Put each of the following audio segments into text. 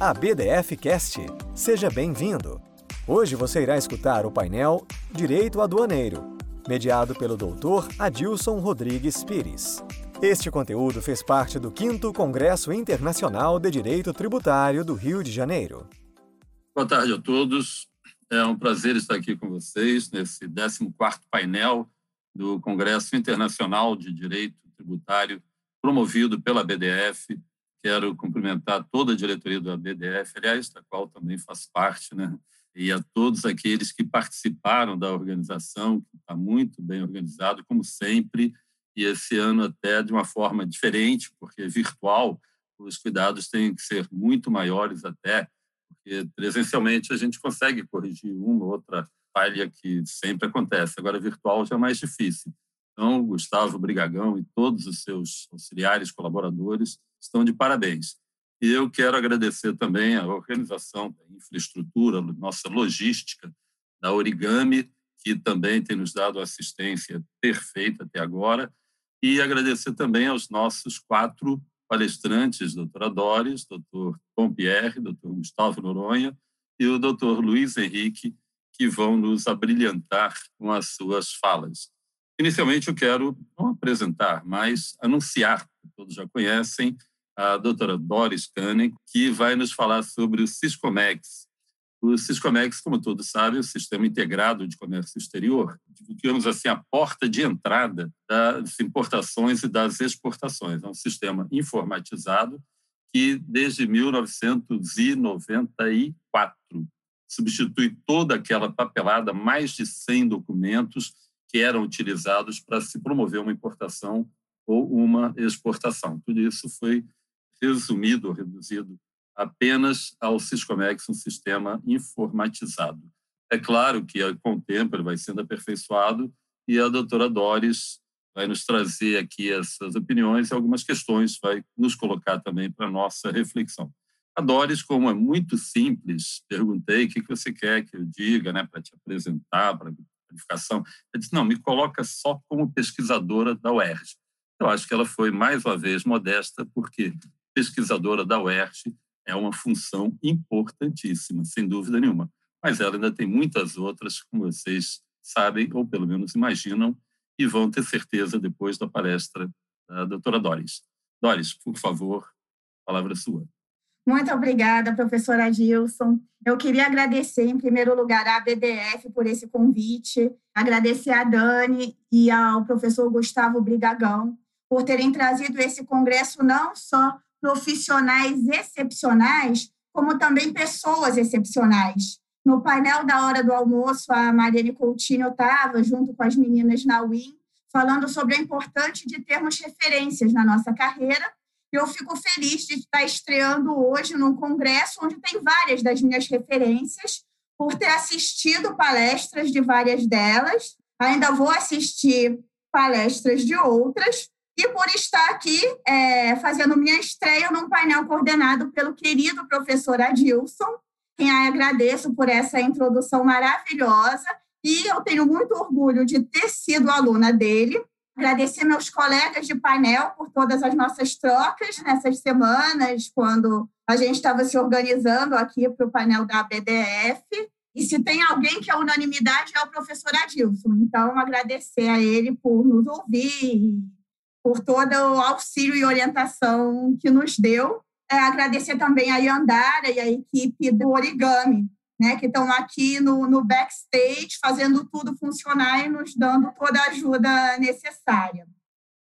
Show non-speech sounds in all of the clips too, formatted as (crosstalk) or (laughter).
a BDF Cast. Seja bem-vindo. Hoje você irá escutar o painel Direito Aduaneiro, mediado pelo Dr. Adilson Rodrigues Pires. Este conteúdo fez parte do 5 Congresso Internacional de Direito Tributário do Rio de Janeiro. Boa tarde a todos. É um prazer estar aqui com vocês nesse 14º painel do Congresso Internacional de Direito Tributário promovido pela BDF. Quero cumprimentar toda a diretoria da BDF, aliás, da qual também faço parte, né? e a todos aqueles que participaram da organização, que está muito bem organizado, como sempre, e esse ano até de uma forma diferente, porque é virtual, os cuidados têm que ser muito maiores até, porque presencialmente a gente consegue corrigir uma ou outra falha que sempre acontece, agora virtual já é mais difícil. Então, Gustavo Brigagão e todos os seus auxiliares, colaboradores, estão de parabéns. E eu quero agradecer também a organização da infraestrutura, nossa logística, da Origami, que também tem nos dado assistência perfeita até agora, e agradecer também aos nossos quatro palestrantes, doutora Doris, doutor Tom Pierre, doutor Gustavo Noronha e o doutor Luiz Henrique, que vão nos abrilhantar com as suas falas. Inicialmente, eu quero não apresentar, mas anunciar, todos já conhecem, a doutora Doris Canning, que vai nos falar sobre o Ciscomex. O Ciscomex, como todos sabem, é o Sistema Integrado de Comércio Exterior, digamos assim, a porta de entrada das importações e das exportações. É um sistema informatizado que, desde 1994, substitui toda aquela papelada, mais de 100 documentos que eram utilizados para se promover uma importação ou uma exportação. Tudo isso foi resumido, reduzido apenas ao Siscomex, um sistema informatizado. É claro que, com o tempo, ele vai sendo aperfeiçoado e a doutora Doris vai nos trazer aqui essas opiniões e algumas questões, vai nos colocar também para nossa reflexão. A Doris, como é muito simples, perguntei o que você quer que eu diga né, para te apresentar, para Ela disse, não, me coloca só como pesquisadora da UERJ. Eu acho que ela foi, mais uma vez, modesta, porque pesquisadora da UERJ é uma função importantíssima, sem dúvida nenhuma. Mas ela ainda tem muitas outras, como vocês sabem, ou pelo menos imaginam, e vão ter certeza depois da palestra da doutora Doris. Doris, por favor, palavra é sua. Muito obrigada, professora Gilson. Eu queria agradecer, em primeiro lugar, à BDF por esse convite, agradecer a Dani e ao professor Gustavo Brigagão por terem trazido esse congresso não só profissionais excepcionais, como também pessoas excepcionais. No painel da hora do almoço, a Mariane Coutinho estava, junto com as meninas na UIM, falando sobre a importância de termos referências na nossa carreira eu fico feliz de estar estreando hoje num congresso onde tem várias das minhas referências, por ter assistido palestras de várias delas. Ainda vou assistir palestras de outras. E por estar aqui é, fazendo minha estreia num painel coordenado pelo querido professor Adilson, quem agradeço por essa introdução maravilhosa. E eu tenho muito orgulho de ter sido aluna dele Agradecer meus colegas de painel por todas as nossas trocas nessas semanas, quando a gente estava se organizando aqui para o painel da BDF. E se tem alguém que é unanimidade, é o professor Adilson. Então, agradecer a ele por nos ouvir, por todo o auxílio e orientação que nos deu. É, agradecer também a Yandara e a equipe do Origami, né, que estão aqui no, no backstage fazendo tudo funcionar e nos dando toda a ajuda necessária.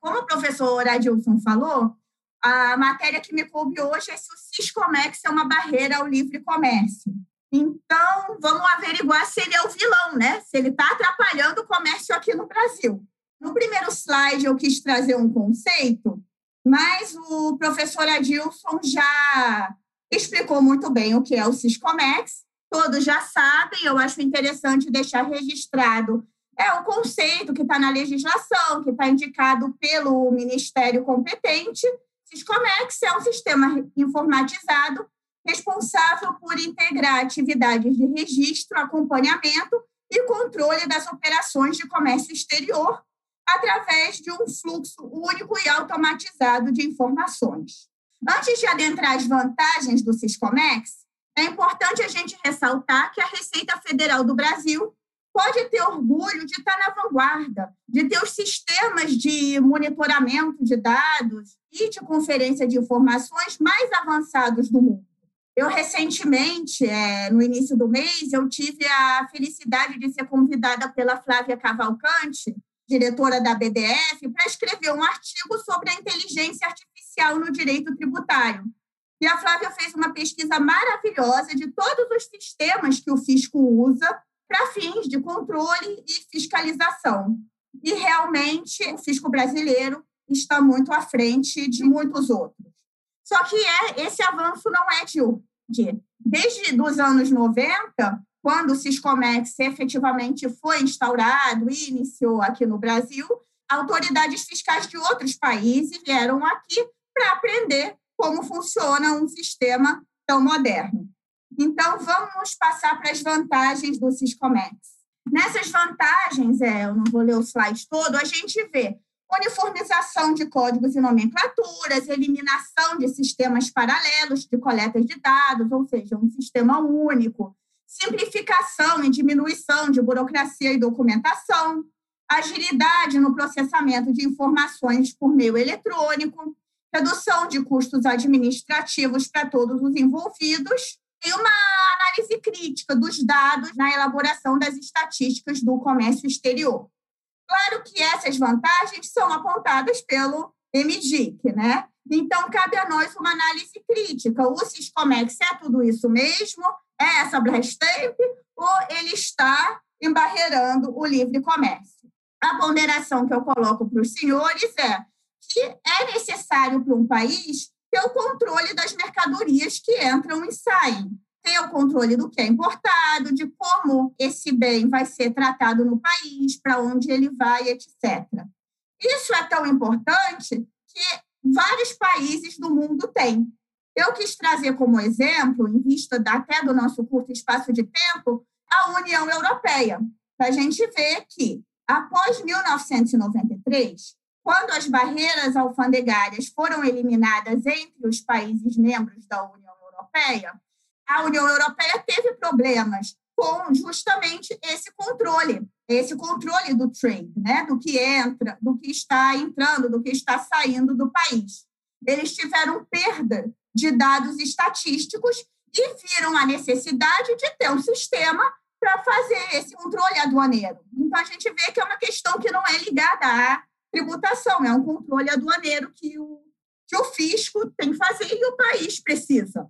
Como o professor Adilson falou, a matéria que me coube hoje é se o Ciscomex é uma barreira ao livre comércio. Então, vamos averiguar se ele é o vilão, né? Se ele está atrapalhando o comércio aqui no Brasil. No primeiro slide, eu quis trazer um conceito, mas o professor Adilson já explicou muito bem o que é o Ciscomex todos já sabem, eu acho interessante deixar registrado. É o conceito que está na legislação, que está indicado pelo Ministério competente. Siscomex é um sistema informatizado responsável por integrar atividades de registro, acompanhamento e controle das operações de comércio exterior através de um fluxo único e automatizado de informações. Antes de adentrar as vantagens do Siscomex, é importante a gente ressaltar que a Receita Federal do Brasil pode ter orgulho de estar na vanguarda, de ter os sistemas de monitoramento de dados e de conferência de informações mais avançados do mundo. Eu, recentemente, é, no início do mês, eu tive a felicidade de ser convidada pela Flávia Cavalcante, diretora da BDF, para escrever um artigo sobre a inteligência artificial no direito tributário. E a Flávia fez uma pesquisa maravilhosa de todos os sistemas que o fisco usa para fins de controle e fiscalização. E realmente o fisco brasileiro está muito à frente de muitos outros. Só que é, esse avanço não é de, de desde os anos 90, quando o Siscomex efetivamente foi instaurado e iniciou aqui no Brasil, autoridades fiscais de outros países vieram aqui para aprender como funciona um sistema tão moderno. Então, vamos passar para as vantagens do Siscomex. Nessas vantagens, é, eu não vou ler o slide todo, a gente vê uniformização de códigos e nomenclaturas, eliminação de sistemas paralelos de coleta de dados, ou seja, um sistema único, simplificação e diminuição de burocracia e documentação, agilidade no processamento de informações por meio eletrônico, redução de custos administrativos para todos os envolvidos e uma análise crítica dos dados na elaboração das estatísticas do comércio exterior. Claro que essas vantagens são apontadas pelo MDIC, né? Então, cabe a nós uma análise crítica. O Siscomex é tudo isso mesmo? É essa Brastemp? Ou ele está embarreirando o livre comércio? A ponderação que eu coloco para os senhores é que é necessário para um país ter o controle das mercadorias que entram e saem. Ter o controle do que é importado, de como esse bem vai ser tratado no país, para onde ele vai, etc. Isso é tão importante que vários países do mundo têm. Eu quis trazer como exemplo, em vista até do nosso curto espaço de tempo, a União Europeia, para a gente ver que, após 1993, quando as barreiras alfandegárias foram eliminadas entre os países membros da União Europeia, a União Europeia teve problemas com justamente esse controle, esse controle do trade, né? do que entra, do que está entrando, do que está saindo do país. Eles tiveram perda de dados estatísticos e viram a necessidade de ter um sistema para fazer esse controle aduaneiro. Então, a gente vê que é uma questão que não é ligada à tributação, é um controle aduaneiro que o, que o fisco tem que fazer e o país precisa.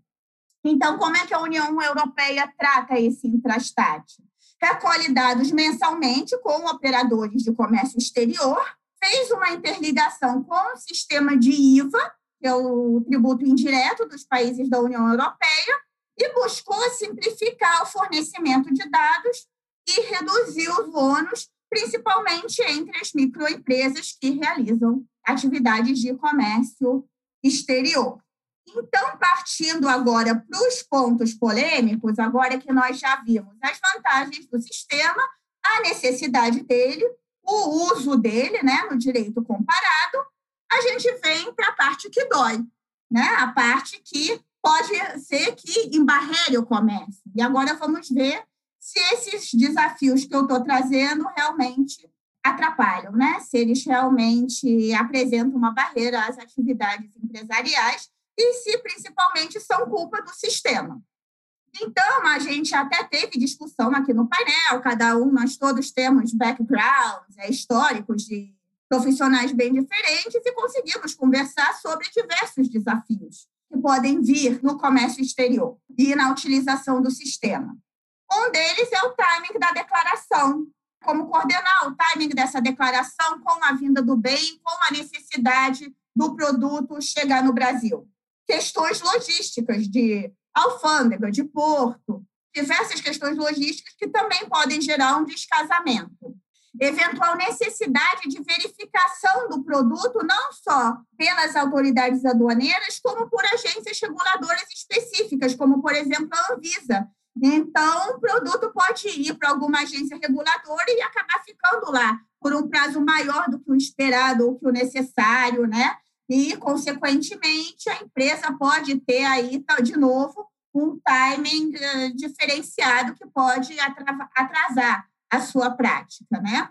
Então, como é que a União Europeia trata esse intrastate? Recolhe dados mensalmente com operadores de comércio exterior, fez uma interligação com o sistema de IVA, que é o tributo indireto dos países da União Europeia, e buscou simplificar o fornecimento de dados e reduzir os ônus principalmente entre as microempresas que realizam atividades de comércio exterior. Então, partindo agora para os pontos polêmicos, agora que nós já vimos as vantagens do sistema, a necessidade dele, o uso dele né, no direito comparado, a gente vem para a parte que dói, né? a parte que pode ser que embarreire o comércio. E agora vamos ver se esses desafios que eu estou trazendo realmente atrapalham, né? Se eles realmente apresentam uma barreira às atividades empresariais e se principalmente são culpa do sistema. Então, a gente até teve discussão aqui no painel, cada um, nós todos temos backgrounds é, históricos de profissionais bem diferentes e conseguimos conversar sobre diversos desafios que podem vir no comércio exterior e na utilização do sistema. Um deles é o timing da declaração. Como coordenar o timing dessa declaração com a vinda do bem, com a necessidade do produto chegar no Brasil. Questões logísticas de alfândega, de porto, diversas questões logísticas que também podem gerar um descasamento. Eventual necessidade de verificação do produto, não só pelas autoridades aduaneiras, como por agências reguladoras específicas, como, por exemplo, a Anvisa, então, o produto pode ir para alguma agência reguladora e acabar ficando lá por um prazo maior do que o esperado ou que o necessário, né? e, consequentemente, a empresa pode ter aí, de novo, um timing uh, diferenciado que pode atrasar a sua prática, né?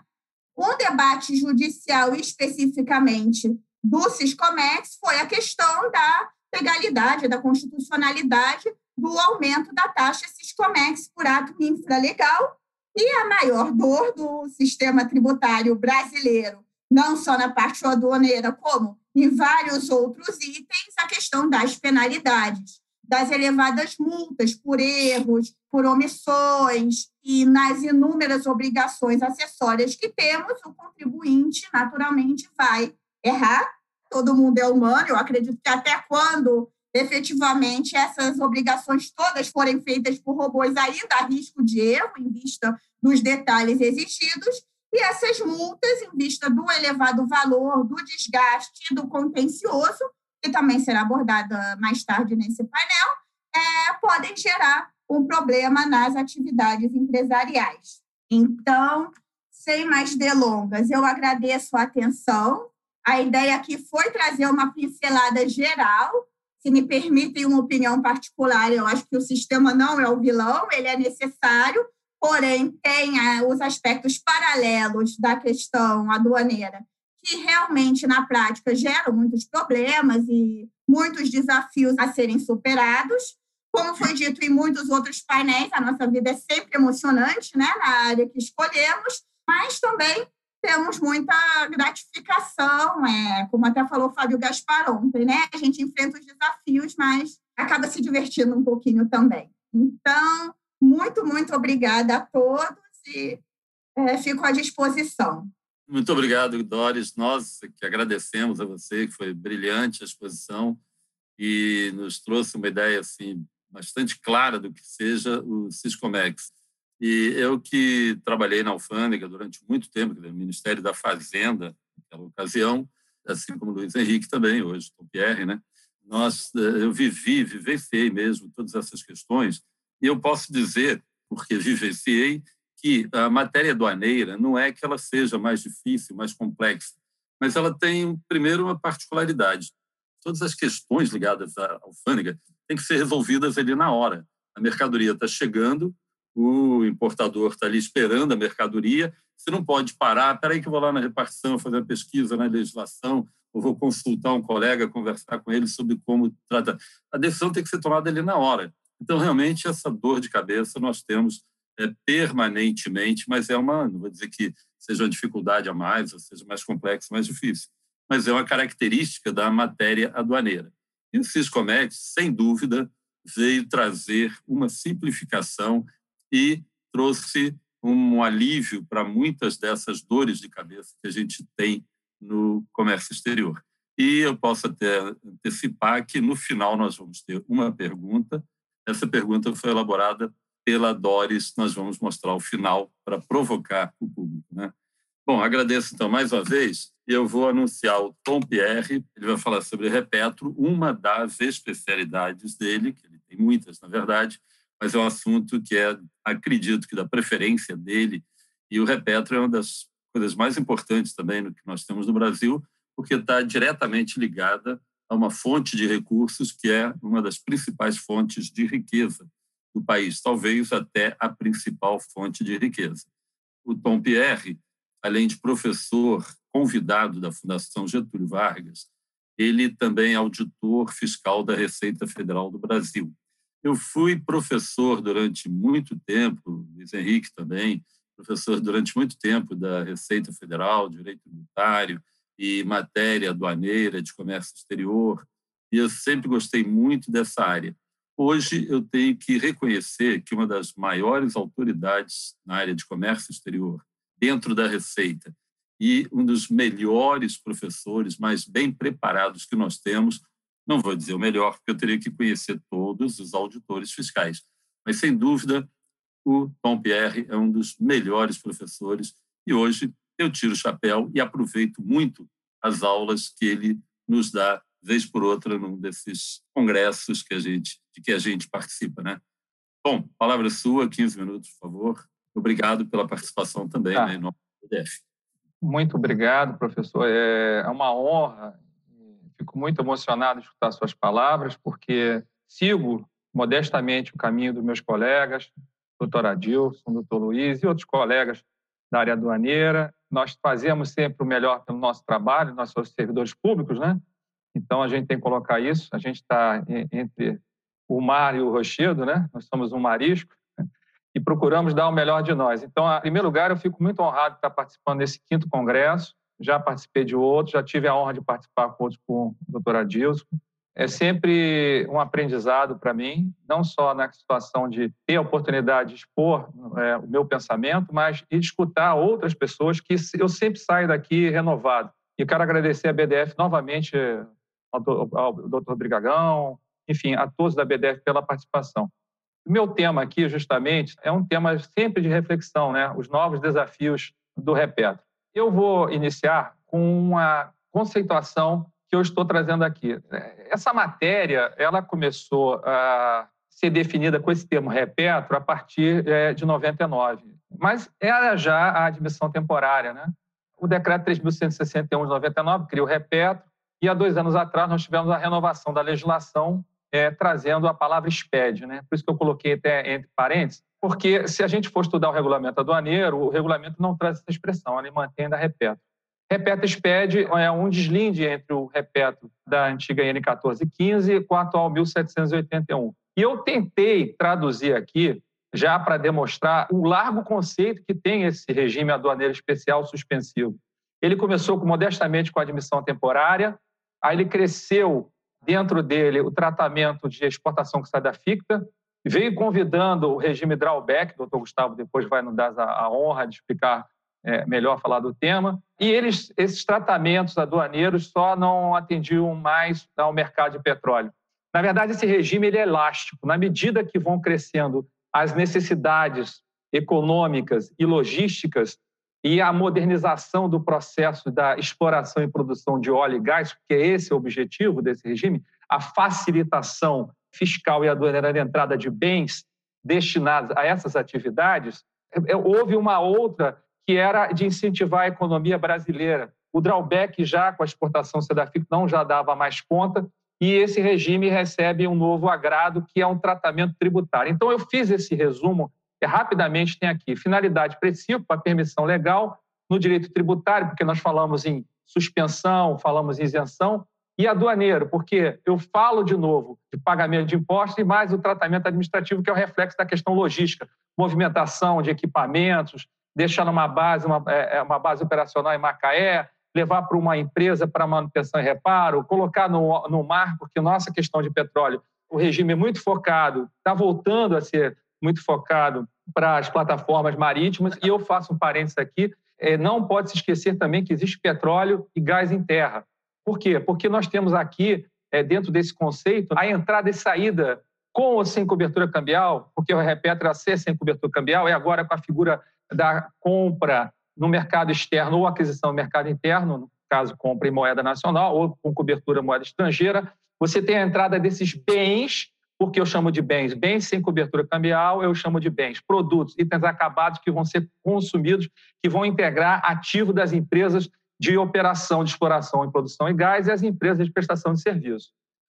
Um debate judicial especificamente do Ciscomex foi a questão da legalidade, da constitucionalidade do aumento da taxa Ciscomex por ato infralegal e a maior dor do sistema tributário brasileiro, não só na parte aduaneira, como em vários outros itens, a questão das penalidades, das elevadas multas por erros, por omissões e nas inúmeras obrigações acessórias que temos, o contribuinte naturalmente vai errar. Todo mundo é humano, eu acredito que até quando efetivamente essas obrigações todas forem feitas por robôs, ainda há risco de erro em vista dos detalhes exigidos, e essas multas, em vista do elevado valor, do desgaste, do contencioso, que também será abordada mais tarde nesse painel, é, podem gerar um problema nas atividades empresariais. Então, sem mais delongas, eu agradeço a atenção. A ideia aqui foi trazer uma pincelada geral se me permitem uma opinião particular, eu acho que o sistema não é o vilão, ele é necessário, porém tem ah, os aspectos paralelos da questão aduaneira, que realmente, na prática, geram muitos problemas e muitos desafios a serem superados. Como foi dito em muitos outros painéis, a nossa vida é sempre emocionante né, na área que escolhemos, mas também temos muita gratificação, é, como até falou o Fábio Gaspar ontem, né? A gente enfrenta os desafios, mas acaba se divertindo um pouquinho também. Então, muito, muito obrigada a todos e é, fico à disposição. Muito obrigado, Doris. Nós que agradecemos a você, que foi brilhante a exposição e nos trouxe uma ideia assim bastante clara do que seja o Ciscomex. E eu que trabalhei na alfândega durante muito tempo, no Ministério da Fazenda, naquela ocasião, assim como Luiz Henrique também, hoje Tom Pierre, né? Nós, eh, eu vivi, vivenciei mesmo todas essas questões, e eu posso dizer, porque vivenciei, que a matéria aduaneira não é que ela seja mais difícil, mais complexa, mas ela tem, primeiro, uma particularidade. Todas as questões ligadas à alfândega têm que ser resolvidas ali na hora. A mercadoria está chegando, o importador está ali esperando a mercadoria, você não pode parar, espera que eu vou lá na repartição fazer uma pesquisa na legislação, ou vou consultar um colega, conversar com ele sobre como trata. A decisão tem que ser tomada ali na hora. Então, realmente, essa dor de cabeça nós temos é, permanentemente, mas é uma, não vou dizer que seja uma dificuldade a mais, ou seja mais complexa, mais difícil, mas é uma característica da matéria aduaneira. E o Ciscomex, sem dúvida, veio trazer uma simplificação e trouxe um alívio para muitas dessas dores de cabeça que a gente tem no comércio exterior. E eu posso até antecipar que no final nós vamos ter uma pergunta. Essa pergunta foi elaborada pela Doris, nós vamos mostrar o final para provocar o público. Né? Bom, agradeço então mais uma vez eu vou anunciar o Tom Pierre, ele vai falar sobre Repetro, uma das especialidades dele, que ele tem muitas, na verdade, mas é um assunto que é, acredito que da preferência dele, e o Repetro é uma das coisas mais importantes também no que nós temos no Brasil, porque está diretamente ligada a uma fonte de recursos que é uma das principais fontes de riqueza do país, talvez até a principal fonte de riqueza. O Tom Pierre, além de professor convidado da Fundação Getúlio Vargas, ele também é auditor fiscal da Receita Federal do Brasil. Eu fui professor durante muito tempo, Luiz Henrique também, professor durante muito tempo da Receita Federal, Direito Tributário e matéria aduaneira de comércio exterior, e eu sempre gostei muito dessa área. Hoje eu tenho que reconhecer que uma das maiores autoridades na área de comércio exterior, dentro da Receita, e um dos melhores professores, mais bem preparados que nós temos, não vou dizer o melhor, porque eu teria que conhecer todos os auditores fiscais, mas sem dúvida o Tom Pierre é um dos melhores professores e hoje eu tiro o chapéu e aproveito muito as aulas que ele nos dá vez por outra num desses congressos que a gente de que a gente participa, né? Bom, palavra sua, 15 minutos, por favor. Obrigado pela participação também tá. né, em nome do DF. Muito obrigado, professor. É uma honra Fico muito emocionado de escutar suas palavras, porque sigo modestamente o caminho dos meus colegas, doutor Adilson, doutor Luiz e outros colegas da área aduaneira. Nós fazemos sempre o melhor pelo nosso trabalho, nós somos servidores públicos, né? Então, a gente tem que colocar isso. A gente está entre o mar e o rochedo, né? Nós somos um marisco né? e procuramos dar o melhor de nós. Então, em primeiro lugar, eu fico muito honrado de estar participando desse quinto congresso. Já participei de outros, já tive a honra de participar com outros com o doutor Adilson é sempre um aprendizado para mim, não só na situação de ter a oportunidade de expor é, o meu pensamento, mas de escutar outras pessoas que eu sempre saio daqui renovado. E quero agradecer a BDF novamente, ao, ao Dr. Brigagão, enfim, a todos da BDF pela participação. O meu tema aqui, justamente, é um tema sempre de reflexão, né? os novos desafios do Repetro. Eu vou iniciar com uma conceituação que eu estou trazendo aqui. Essa matéria ela começou a ser definida com esse termo repetro a partir é, de 99, mas era já a admissão temporária. Né? O decreto 3.161 de 99 criou o repetro e há dois anos atrás nós tivemos a renovação da legislação é, trazendo a palavra SPED. Né? Por isso que eu coloquei até entre parênteses, porque se a gente for estudar o regulamento aduaneiro, o regulamento não traz essa expressão, ele mantém ainda repetro. Repeto SPED é um deslinde entre o repeto da antiga N 1415 com a atual 1781. E eu tentei traduzir aqui, já para demonstrar o largo conceito que tem esse regime aduaneiro especial suspensivo. Ele começou modestamente com a admissão temporária, aí ele cresceu dentro dele o tratamento de exportação que sai da ficta, veio convidando o regime drawback, o doutor Gustavo depois vai nos dar a honra de explicar é, melhor falar do tema. E eles, esses tratamentos aduaneiros só não atendiam mais ao mercado de petróleo. Na verdade, esse regime ele é elástico. Na medida que vão crescendo as necessidades econômicas e logísticas e a modernização do processo da exploração e produção de óleo e gás, porque esse é o objetivo desse regime, a facilitação fiscal e aduaneira de entrada de bens destinados a essas atividades, é, houve uma outra que era de incentivar a economia brasileira. O drawback já com a exportação Sedafic não já dava mais conta e esse regime recebe um novo agrado que é um tratamento tributário. Então eu fiz esse resumo que rapidamente tem aqui finalidade precisa para permissão legal no direito tributário, porque nós falamos em suspensão, falamos em isenção, e aduaneiro, porque eu falo de novo de pagamento de impostos e mais o tratamento administrativo, que é o reflexo da questão logística, movimentação de equipamentos, deixar numa base, uma, é, é, uma base operacional em Macaé, levar para uma empresa para manutenção e reparo, colocar no, no mar, porque nossa questão de petróleo, o regime é muito focado, está voltando a ser muito focado para as plataformas marítimas. E eu faço um parênteses aqui: é, não pode se esquecer também que existe petróleo e gás em terra. Por quê? Porque nós temos aqui, é, dentro desse conceito, a entrada e saída com ou sem cobertura cambial, porque o Repetro a ser sem cobertura cambial, e agora com a figura da compra no mercado externo ou aquisição no mercado interno, no caso, compra em moeda nacional ou com cobertura moeda estrangeira, você tem a entrada desses bens, porque eu chamo de bens, bens sem cobertura cambial, eu chamo de bens, produtos, itens acabados que vão ser consumidos, que vão integrar ativo das empresas de operação de exploração e produção e gás e as empresas de prestação de serviço.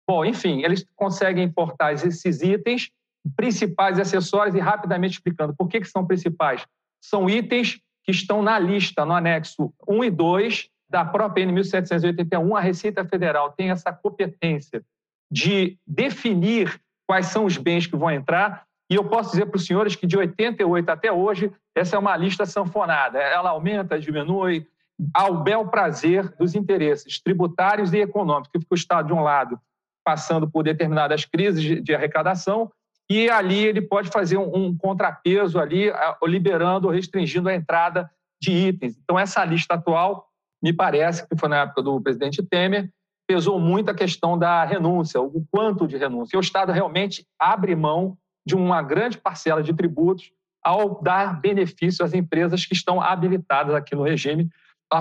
Bom, enfim, eles conseguem importar esses itens principais e acessórios e rapidamente explicando por que, que são principais são itens que estão na lista, no anexo 1 e 2 da própria N 1781. A Receita Federal tem essa competência de definir quais são os bens que vão entrar. E eu posso dizer para os senhores que de 88 até hoje, essa é uma lista sanfonada. Ela aumenta, diminui, ao bel prazer dos interesses tributários e econômicos, que fica o Estado, de um lado, passando por determinadas crises de arrecadação, e ali ele pode fazer um, contrapeso ali, liberando ou restringindo a entrada de itens. Então, essa lista atual, me parece que foi na época do presidente Temer, pesou muito a questão da renúncia, o quanto de renúncia. E o Estado realmente abre mão de uma grande parcela de tributos ao dar benefício às empresas que estão habilitadas aqui no regime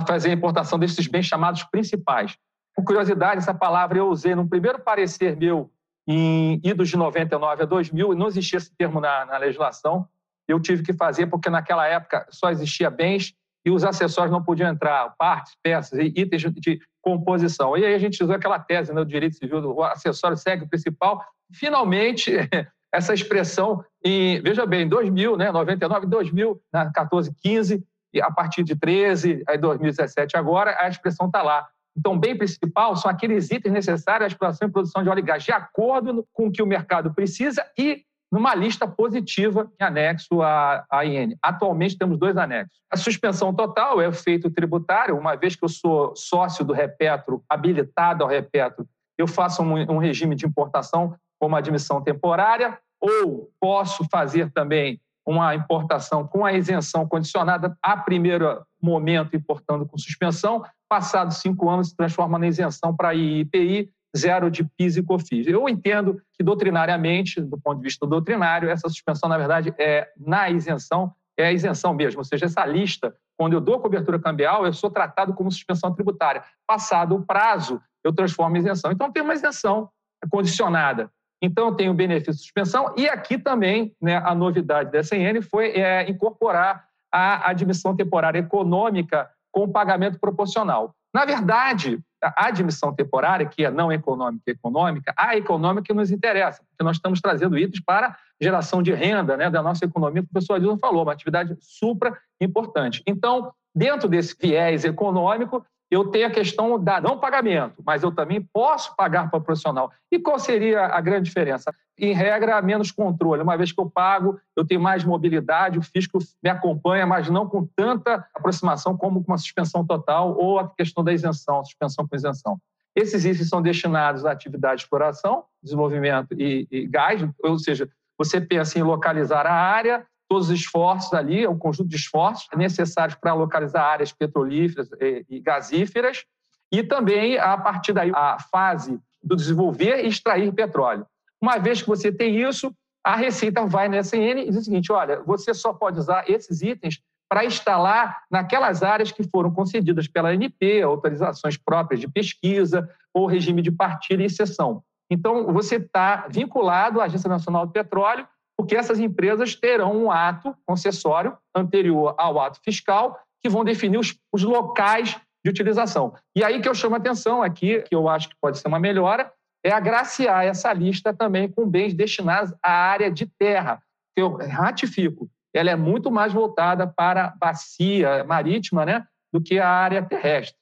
fazer a importação desses bens chamados principais. Por curiosidade, essa palavra eu usei no primeiro parecer meu em idos de 99 a 2000, não existia esse termo na, na legislação, eu tive que fazer porque naquela época só existia bens e os acessórios não podiam entrar, partes, peças e itens de composição. E aí a gente usou aquela tese né, do direito civil, o acessório segue o principal. Finalmente, (laughs) essa expressão, em, veja bem, em 2000, né, 99, 2000, 14, 15, e a partir de 13, aí 2017 agora, a expressão está lá. Então, bem principal são aqueles itens necessários à exploração e produção de óleo e gás, de acordo com o que o mercado precisa e numa lista positiva em anexo à, à IN. Atualmente temos dois anexos. A suspensão total é feito tributário, uma vez que eu sou sócio do Repetro, habilitado ao Repetro, eu faço um, um regime de importação como admissão temporária, ou posso fazer também uma importação com a isenção condicionada a primeiro momento importando com suspensão, passados cinco anos se transforma na isenção para IPI, zero de PIS e COFINS. Eu entendo que doutrinariamente, do ponto de vista doutrinário, essa suspensão, na verdade, é na isenção, é a isenção mesmo, ou seja, essa lista, quando eu dou cobertura cambial, eu sou tratado como suspensão tributária. Passado o prazo, eu transformo em isenção. Então, tem uma isenção condicionada. Então, eu tenho benefício de suspensão. E aqui também, né, a novidade da SNN foi é, incorporar a admissão temporária econômica com pagamento proporcional. Na verdade, a admissão temporária, que é não econômica e econômica, a econômica nos interessa, porque nós estamos trazendo itens para geração de renda né, da nossa economia, que o professor Adilson falou, uma atividade supra importante. Então, dentro desse viés econômico, eu tenho a questão da não pagamento, mas eu também posso pagar para o profissional. E qual seria a grande diferença? Em regra, menos controle. Uma vez que eu pago, eu tenho mais mobilidade, o fisco me acompanha, mas não com tanta aproximação como com uma suspensão total ou a questão da isenção, suspensão com isenção. Esses itens são destinados à atividade de exploração, desenvolvimento e, e gás, ou seja, você pensa em localizar a área, todos os esforços ali, é um conjunto de esforços necessários para localizar áreas petrolíferas e gasíferas, e também, a partir daí, a fase do desenvolver e extrair petróleo. Uma vez que você tem isso, a Receita vai na SN e diz o seguinte: olha, você só pode usar esses itens para instalar naquelas áreas que foram concedidas pela ANP, autorizações próprias de pesquisa ou regime de partilha e cessão. Então, você está vinculado à Agência Nacional do Petróleo porque essas empresas terão um ato concessório anterior ao ato fiscal que vão definir os, os locais de utilização. E aí que eu chamo a atenção aqui, que eu acho que pode ser uma melhora, é agraciar essa lista também com bens destinados à área de terra. Eu ratifico, ela é muito mais voltada para bacia marítima né, do que a área terrestre.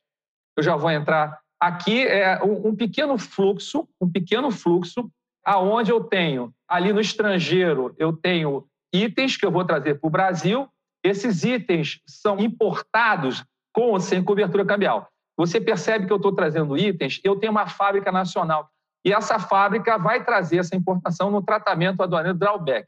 Eu já vou entrar aqui, é um, um pequeno fluxo, um pequeno fluxo aonde eu tenho ali no estrangeiro, eu tenho itens que eu vou trazer para o Brasil. Esses itens são importados com ou sem cobertura cambial. Você percebe que eu estou trazendo itens, eu tenho uma fábrica nacional. E essa fábrica vai trazer essa importação no tratamento aduaneiro drawback.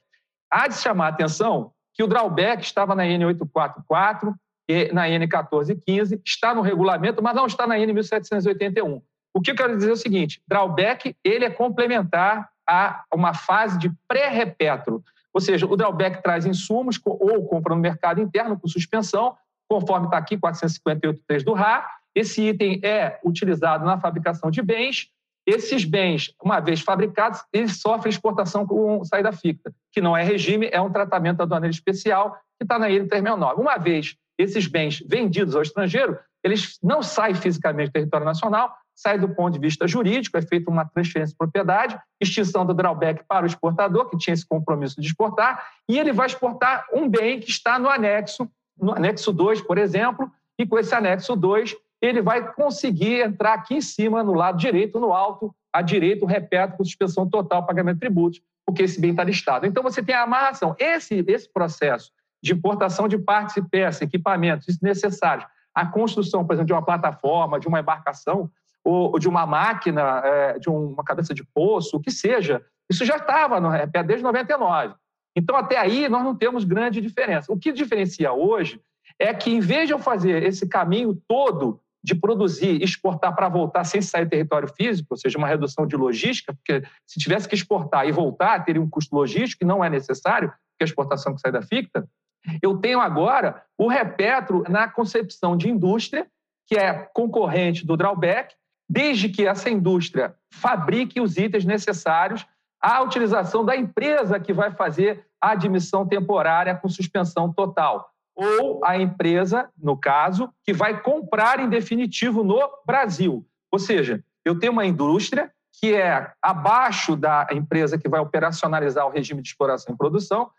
Há de chamar a atenção que o drawback estava na N844 e na N1415, está no regulamento, mas não está na N1781. O que eu quero dizer é o seguinte: drawback ele é complementar a uma fase de pré-repetro. Ou seja, o drawback traz insumos ou compra no mercado interno com suspensão, conforme está aqui 458.3 do RA. Esse item é utilizado na fabricação de bens. Esses bens, uma vez fabricados, eles sofrem exportação com saída ficta, que não é regime, é um tratamento aduaneiro especial que está na IN 369. Uma vez esses bens vendidos ao estrangeiro, eles não saem fisicamente do território nacional, sai do ponto de vista jurídico, é feita uma transferência de propriedade, extinção do drawback para o exportador, que tinha esse compromisso de exportar, e ele vai exportar um bem que está no anexo, no anexo 2, por exemplo, e com esse anexo 2, ele vai conseguir entrar aqui em cima, no lado direito, no alto, à direita, o repeto com suspensão total, pagamento de tributos, porque esse bem está listado. Então, você tem a amarração. Esse, esse processo de importação de partes e peças, equipamentos necessários, a construção, por exemplo, de uma plataforma, de uma embarcação, ou, de uma máquina, é, de uma cabeça de poço, o que seja. Isso já estava no REPET desde 99. Então, até aí, nós não temos grande diferença. O que diferencia hoje é que, em vez de eu fazer esse caminho todo de produzir e exportar para voltar sem sair do território físico, ou seja, uma redução de logística, porque se tivesse que exportar e voltar, teria um custo logístico, que não é necessário, porque a exportação que sai da ficta, eu tenho agora o Repetro na concepção de indústria, que é concorrente do drawback, desde que essa indústria fabrique os itens necessários à utilização da empresa que vai fazer a admissão temporária com suspensão total. ou a empresa, no caso, que vai comprar em definitivo no Brasil. Ou seja, eu tenho uma indústria que é abaixo da empresa que vai operacionalizar o regime de exploração e produção.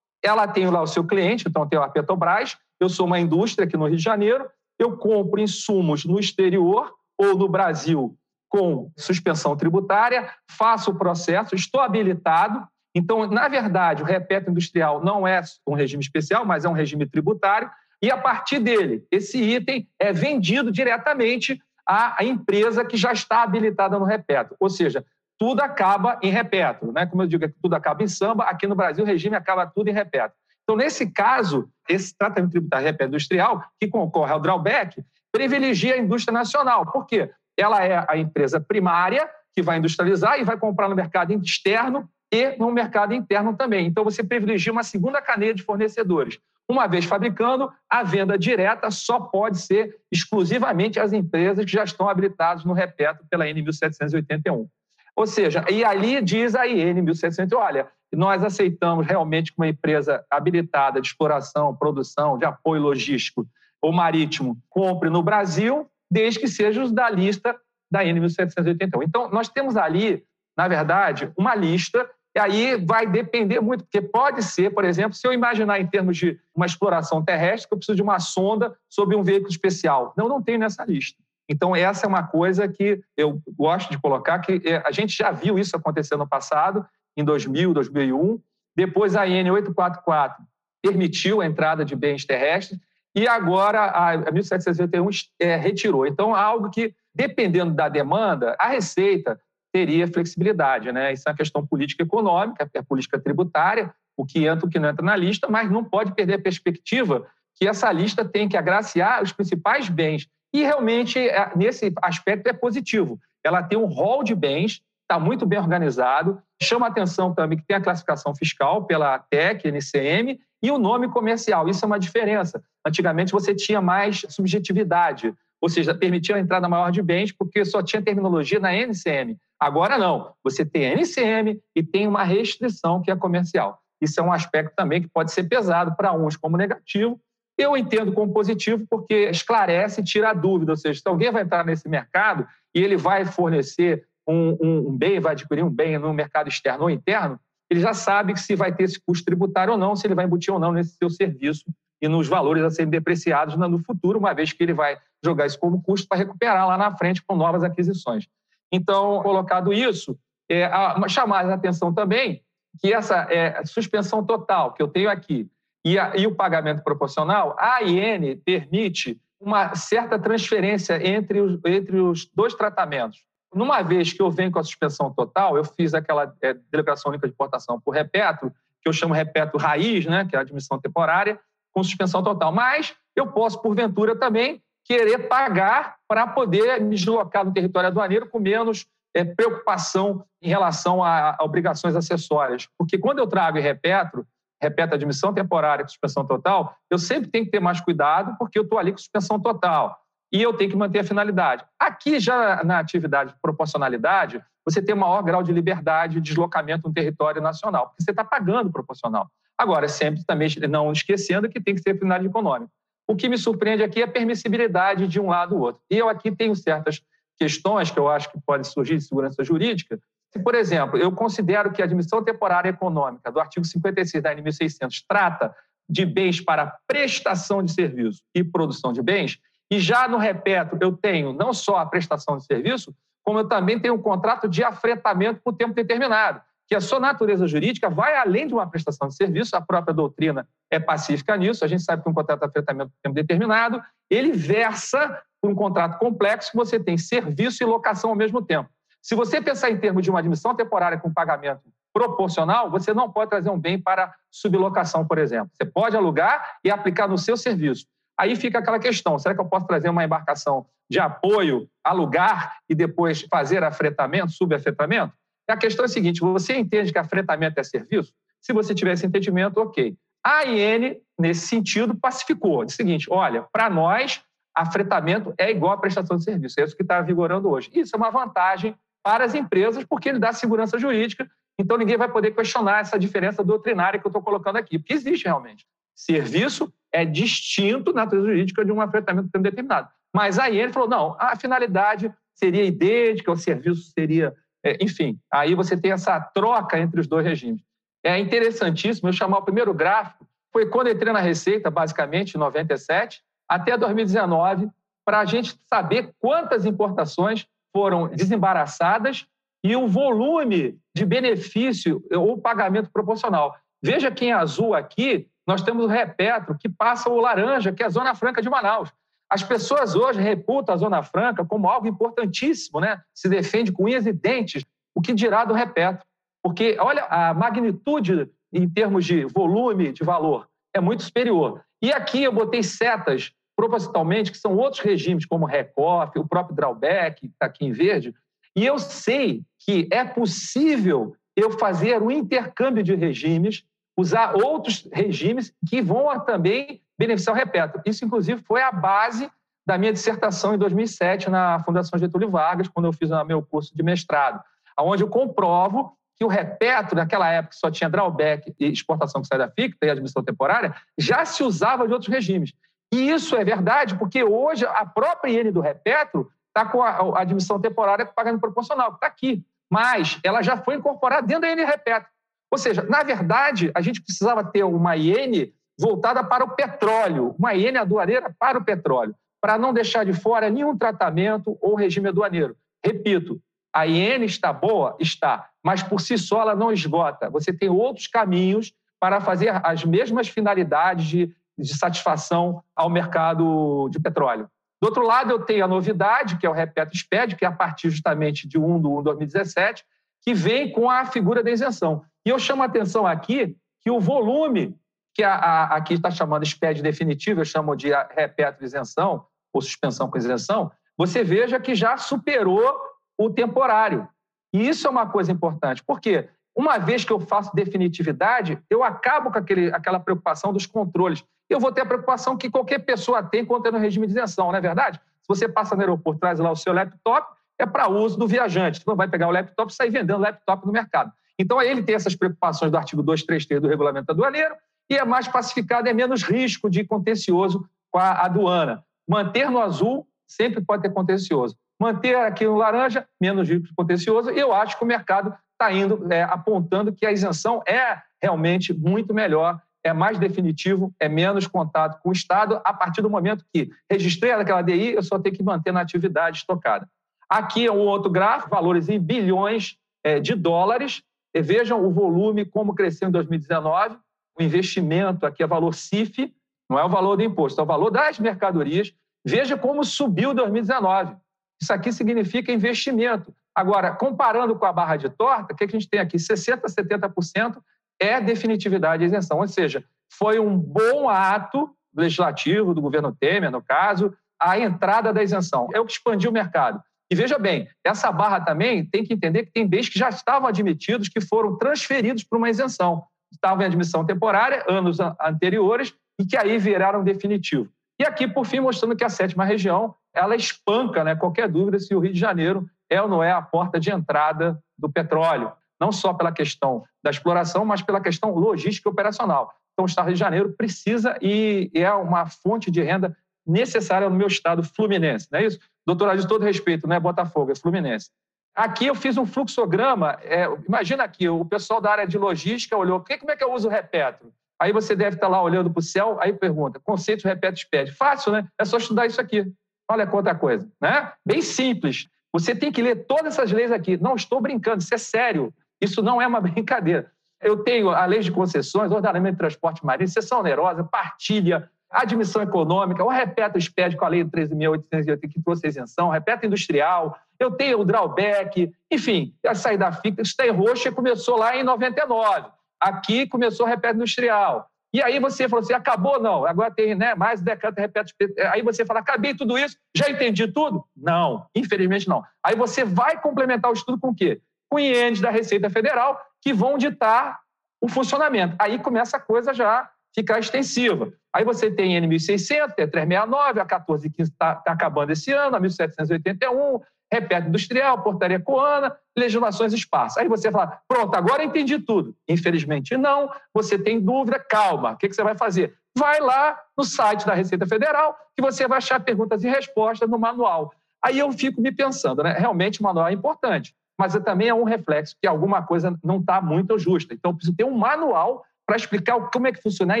Ela tem lá o seu cliente, então tem a Petrobras. Eu sou uma indústria aqui no Rio de Janeiro. Eu compro insumos no exterior ou no Brasil com suspensão tributária, faço o processo, estou habilitado. Então, na verdade, o repeto industrial não é um regime especial, mas é um regime tributário. E a partir dele, esse item é vendido diretamente à empresa que já está habilitada no repeto. Ou seja, tudo acaba em repeto. Né? Como eu digo, tudo acaba em samba, aqui no Brasil o regime acaba tudo em repeto. Então, nesse caso, esse tratamento tributário repeto industrial, que concorre ao drawback, privilegia a indústria nacional. Por quê? Ela é a empresa primária que vai industrializar e vai comprar no mercado externo e no mercado interno também. Então, você privilegia uma segunda cadeia de fornecedores. Uma vez fabricando, a venda direta só pode ser exclusivamente às empresas que já estão habilitadas no repeto pela N 1781. Ou seja, e ali diz a IN 1781, olha, nós aceitamos realmente que uma empresa habilitada de exploração, produção, de apoio logístico ou marítimo compre no Brasil, desde que seja os da lista da N 1781. Então, nós temos ali, na verdade, uma lista e aí vai depender muito, porque pode ser, por exemplo, se eu imaginar em termos de uma exploração terrestre, que eu preciso de uma sonda sobre um veículo especial. Não, não tem nessa lista. Então, essa é uma coisa que eu gosto de colocar, que é, a gente já viu isso acontecer no passado, em 2000, 2001. Depois, a IN 844 permitiu a entrada de bens terrestres e agora a 1781 é, retirou. Então, algo que, dependendo da demanda, a Receita teria flexibilidade. Né? Isso é uma questão política econômica, é política tributária, o que entra, o que não entra na lista, mas não pode perder a perspectiva que essa lista tem que agraciar os principais bens. E realmente, é, nesse aspecto, é positivo. Ela tem um rol de bens, está muito bem organizado, chama atenção também que tem a classificação fiscal pela TEC, NCM, e o nome comercial. Isso é uma diferença. Antigamente você tinha mais subjetividade, ou seja, permitia a entrada maior de bens porque só tinha terminologia na NCM. Agora não, você tem NCM e tem uma restrição que é comercial. Isso é um aspecto também que pode ser pesado para uns como negativo. Eu entendo como positivo porque esclarece e tira a dúvida. Ou seja, se alguém vai entrar nesse mercado e ele vai fornecer um, um, um bem, vai adquirir um bem no mercado externo ou interno, ele já sabe se vai ter esse custo tributário ou não, se ele vai embutir ou não nesse seu serviço e nos valores a serem depreciados no futuro, uma vez que ele vai jogar isso como custo para recuperar lá na frente com novas aquisições. Então, colocado isso, é, a, chamar a atenção também que essa é, suspensão total que eu tenho aqui e, a, e o pagamento proporcional, a AIN permite uma certa transferência entre os, entre os dois tratamentos. Numa vez que eu venho com a suspensão total, eu fiz aquela é, delegação única de importação por repeto, que eu chamo repeto raiz, né, que é a admissão temporária, com suspensão total. Mas eu posso, porventura, também querer pagar para poder me deslocar no território aduaneiro com menos é, preocupação em relação a, a, obrigações acessórias. Porque quando eu trago e repeto, repeto admissão temporária com suspensão total, eu sempre tenho que ter mais cuidado, porque eu estou ali com suspensão total. E eu tenho que manter a finalidade. Aqui, já na atividade de proporcionalidade, você tem maior grau de liberdade de deslocamento no território nacional, porque você está pagando proporcional. Agora, sempre também não esquecendo que tem que ser finalidade econômica. O que me surpreende aqui é a permissibilidade de um lado ou outro. E eu aqui tenho certas questões que eu acho que podem surgir de segurança jurídica. Se, por exemplo, eu considero que a admissão temporária econômica do artigo 56 da N1600 trata de bens para prestação de serviço e produção de bens, e já no repeto eu tenho não só a prestação de serviço, como eu também tenho um contrato de afretamento por tempo determinado que a sua natureza jurídica vai além de uma prestação de serviço, a própria doutrina é pacífica nisso, a gente sabe que um contrato de afetamento por tempo determinado, ele versa por um contrato complexo que você tem serviço e locação ao mesmo tempo. Se você pensar em termos de uma admissão temporária com pagamento proporcional, você não pode trazer um bem para sublocação, por exemplo. Você pode alugar e aplicar no seu serviço. Aí fica aquela questão: será que eu posso trazer uma embarcação de apoio, alugar e depois fazer afretamento, subafretamento? A questão é a seguinte: você entende que afretamento é serviço? Se você tiver esse entendimento, ok. A IN, nesse sentido, pacificou. Diz o seguinte: olha, para nós, afretamento é igual a prestação de serviço. É isso que está vigorando hoje. Isso é uma vantagem para as empresas, porque ele dá segurança jurídica. Então, ninguém vai poder questionar essa diferença doutrinária que eu estou colocando aqui, porque existe realmente. Serviço é distinto na natureza jurídica de um afetamento determinado. Mas aí ele falou, não, a finalidade seria idêntica, o serviço seria... É, enfim, aí você tem essa troca entre os dois regimes. É interessantíssimo, eu chamar o primeiro gráfico, foi quando entrei na Receita, basicamente, em 97, até 2019, para a gente saber quantas importações foram desembaraçadas e o volume de benefício ou pagamento proporcional. Veja que em azul aqui, nós temos o Repetro, que passa o laranja, que é a Zona Franca de Manaus. As pessoas hoje reputam a Zona Franca como algo importantíssimo, né? se defende com unhas e dentes, o que dirá do Repetro. Porque, olha, a magnitude em termos de volume, de valor, é muito superior. E aqui eu botei setas propositalmente, que são outros regimes, como o RECOF, o próprio drawback, que está aqui em verde, e eu sei que é possível eu fazer um intercâmbio de regimes, usar outros regimes que vão também beneficiar o repetro. Isso, inclusive, foi a base da minha dissertação em 2007 na Fundação Getúlio Vargas, quando eu fiz o meu curso de mestrado, onde eu comprovo que o repetro, naquela época só tinha drawback e exportação que sai da ficta e admissão temporária, já se usava de outros regimes. E isso é verdade porque hoje a própria IN do repetro está com a, admissão temporária com pagamento proporcional, está aqui. Mas ela já foi incorporada dentro da IN repetro. Ou seja, na verdade, a gente precisava ter uma IN voltada para o petróleo, uma IN aduaneira para o petróleo, para não deixar de fora nenhum tratamento ou regime aduaneiro. Repito, a IN está boa? Está, mas por si só ela não esgota. Você tem outros caminhos para fazer as mesmas finalidades de, de satisfação ao mercado de petróleo. Do outro lado, eu tenho a novidade, que é o Repeto SPED, que é a partir justamente de 1 de 1 de 2017, que vem com a figura da isenção. E eu chamo a atenção aqui que o volume, que a, a, aqui está chamando SPED definitivo, eu chamo de Repeto isenção, ou suspensão com isenção, você veja que já superou o temporário. E isso é uma coisa importante, porque uma vez que eu faço definitividade, eu acabo com aquele, aquela preocupação dos controles. Eu vou ter a preocupação que qualquer pessoa tem quando é no regime de isenção, não é verdade? Se você passa no aeroporto, traz lá o seu laptop, é para uso do viajante. Você não vai pegar o laptop e sair vendendo laptop no mercado. Então, aí ele tem essas preocupações do artigo 233 do regulamento aduaneiro e é mais pacificado, é menos risco de contencioso com a aduana. Manter no azul sempre pode ter contencioso manter aqui no laranja, menos risco contencioso, e eu acho que o mercado está indo é, apontando que a isenção é realmente muito melhor, é mais definitivo, é menos contato com o Estado, a partir do momento que registrei aquela DI, eu só tenho que manter na atividade estocada. Aqui é um outro gráfico, valores em bilhões é, de dólares. E vejam o volume, como cresceu em 2019. O investimento aqui é valor CIF, não é o valor do imposto, é o valor das mercadorias. Veja como subiu em 2019. Isso aqui significa investimento. Agora, comparando com a barra de torta, o que a gente tem aqui? 60%, 70% é definitividade e isenção. Ou seja, foi um bom ato legislativo do governo Temer, no caso, a entrada da isenção. É o que expandiu o mercado. E veja bem, essa barra também tem que entender que tem bens que já estavam admitidos, que foram transferidos para uma isenção. Estavam em admissão temporária, anos anteriores, e que aí viraram definitivo. E aqui, por fim, mostrando que a sétima região ela espanca né, qualquer dúvida se o Rio de Janeiro é ou não é a porta de entrada do petróleo, não só pela questão da exploração, mas pela questão logística e operacional. Então, o Estado do Rio de Janeiro precisa e é uma fonte de renda necessária no meu estado fluminense, não é isso? Doutorado de todo respeito, não é Botafogo, é Fluminense. Aqui eu fiz um fluxograma, é, imagina aqui, o pessoal da área de logística olhou, como é que eu uso o repetro? Aí você deve estar lá olhando para o céu, aí pergunta, conceito repetro SPED. Fácil, né? É só estudar isso aqui. Olha quanta coisa, né? Bem simples. Você tem que ler todas essas leis aqui. Não estou brincando, isso é sério. Isso não é uma (laughs) brincadeira. Eu tenho a lei de concessões, ordenamento de transporte marítimo, sessão onerosa, partilha, admissão econômica, o repeto SPED com a lei 13.880 que trouxe a isenção, repeto industrial, eu tenho o drawback, enfim, a saída da FICA, isso em roxo e começou lá em 99. Aqui começou o repeto industrial. E aí você falou assim, acabou não, agora tem né, mais decreto, repete. Aí você fala, acabei tudo isso, já entendi tudo? Não, infelizmente não. Aí você vai complementar o estudo com o quê? Com IENs da Receita Federal, que vão ditar o funcionamento. Aí começa a coisa já ficar extensiva. Aí você tem N1600, tem a 369, a 1415 está tá acabando esse ano, a 1781, repete industrial, portaria coana, legislações esparsas. Aí você fala, pronto, agora entendi tudo. Infelizmente não, você tem dúvida, calma. O que, que você vai fazer? vai lá no site da Receita Federal, que você vai achar perguntas e respostas no manual. Aí eu fico me pensando, né? Realmente o manual é importante, mas também é um reflexo que alguma coisa não está muito justa. Então, preciso ter um manual para explicar como é que funciona a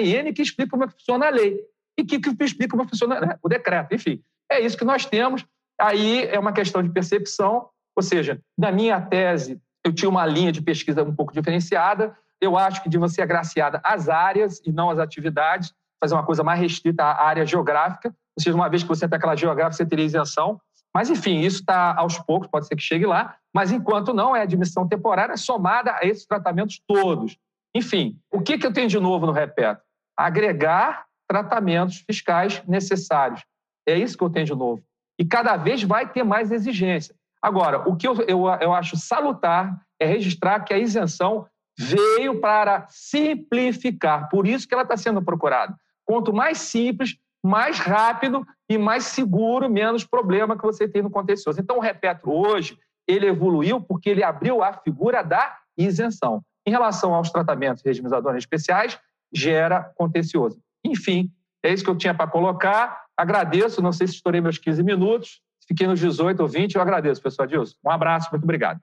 IN, que explica como é que funciona a lei, e que, que explica como funciona né? o decreto. Enfim, é isso que nós temos. Aí é uma questão de percepção, ou seja, na minha tese, eu tinha uma linha de pesquisa um pouco diferenciada. Eu acho que de ser agraciada às áreas e não às atividades, fazer uma coisa mais restrita à área geográfica. Ou seja, uma vez que você tem aquela geográfica, você teria isenção. Mas, enfim, isso está aos poucos, pode ser que chegue lá. Mas, enquanto não, é admissão temporária somada a esses tratamentos todos. Enfim, o que, que eu tenho de novo no Repeto? Agregar tratamentos fiscais necessários. É isso que eu tenho de novo. E cada vez vai ter mais exigência. Agora, o que eu, eu, eu acho salutar é registrar que a isenção veio para simplificar. Por isso que ela está sendo procurada. Quanto mais simples, mais rápido e mais seguro, menos problema que você tem no contencioso. Então, o Repetro hoje, ele evoluiu porque ele abriu a figura da isenção. Em relação aos tratamentos regimizadores especiais, gera contencioso. Enfim, é isso que eu tinha para colocar. Agradeço, não sei se estourei meus 15 minutos, fiquei nos 18 ou 20, eu agradeço, pessoal Dilson. Um abraço, muito obrigado.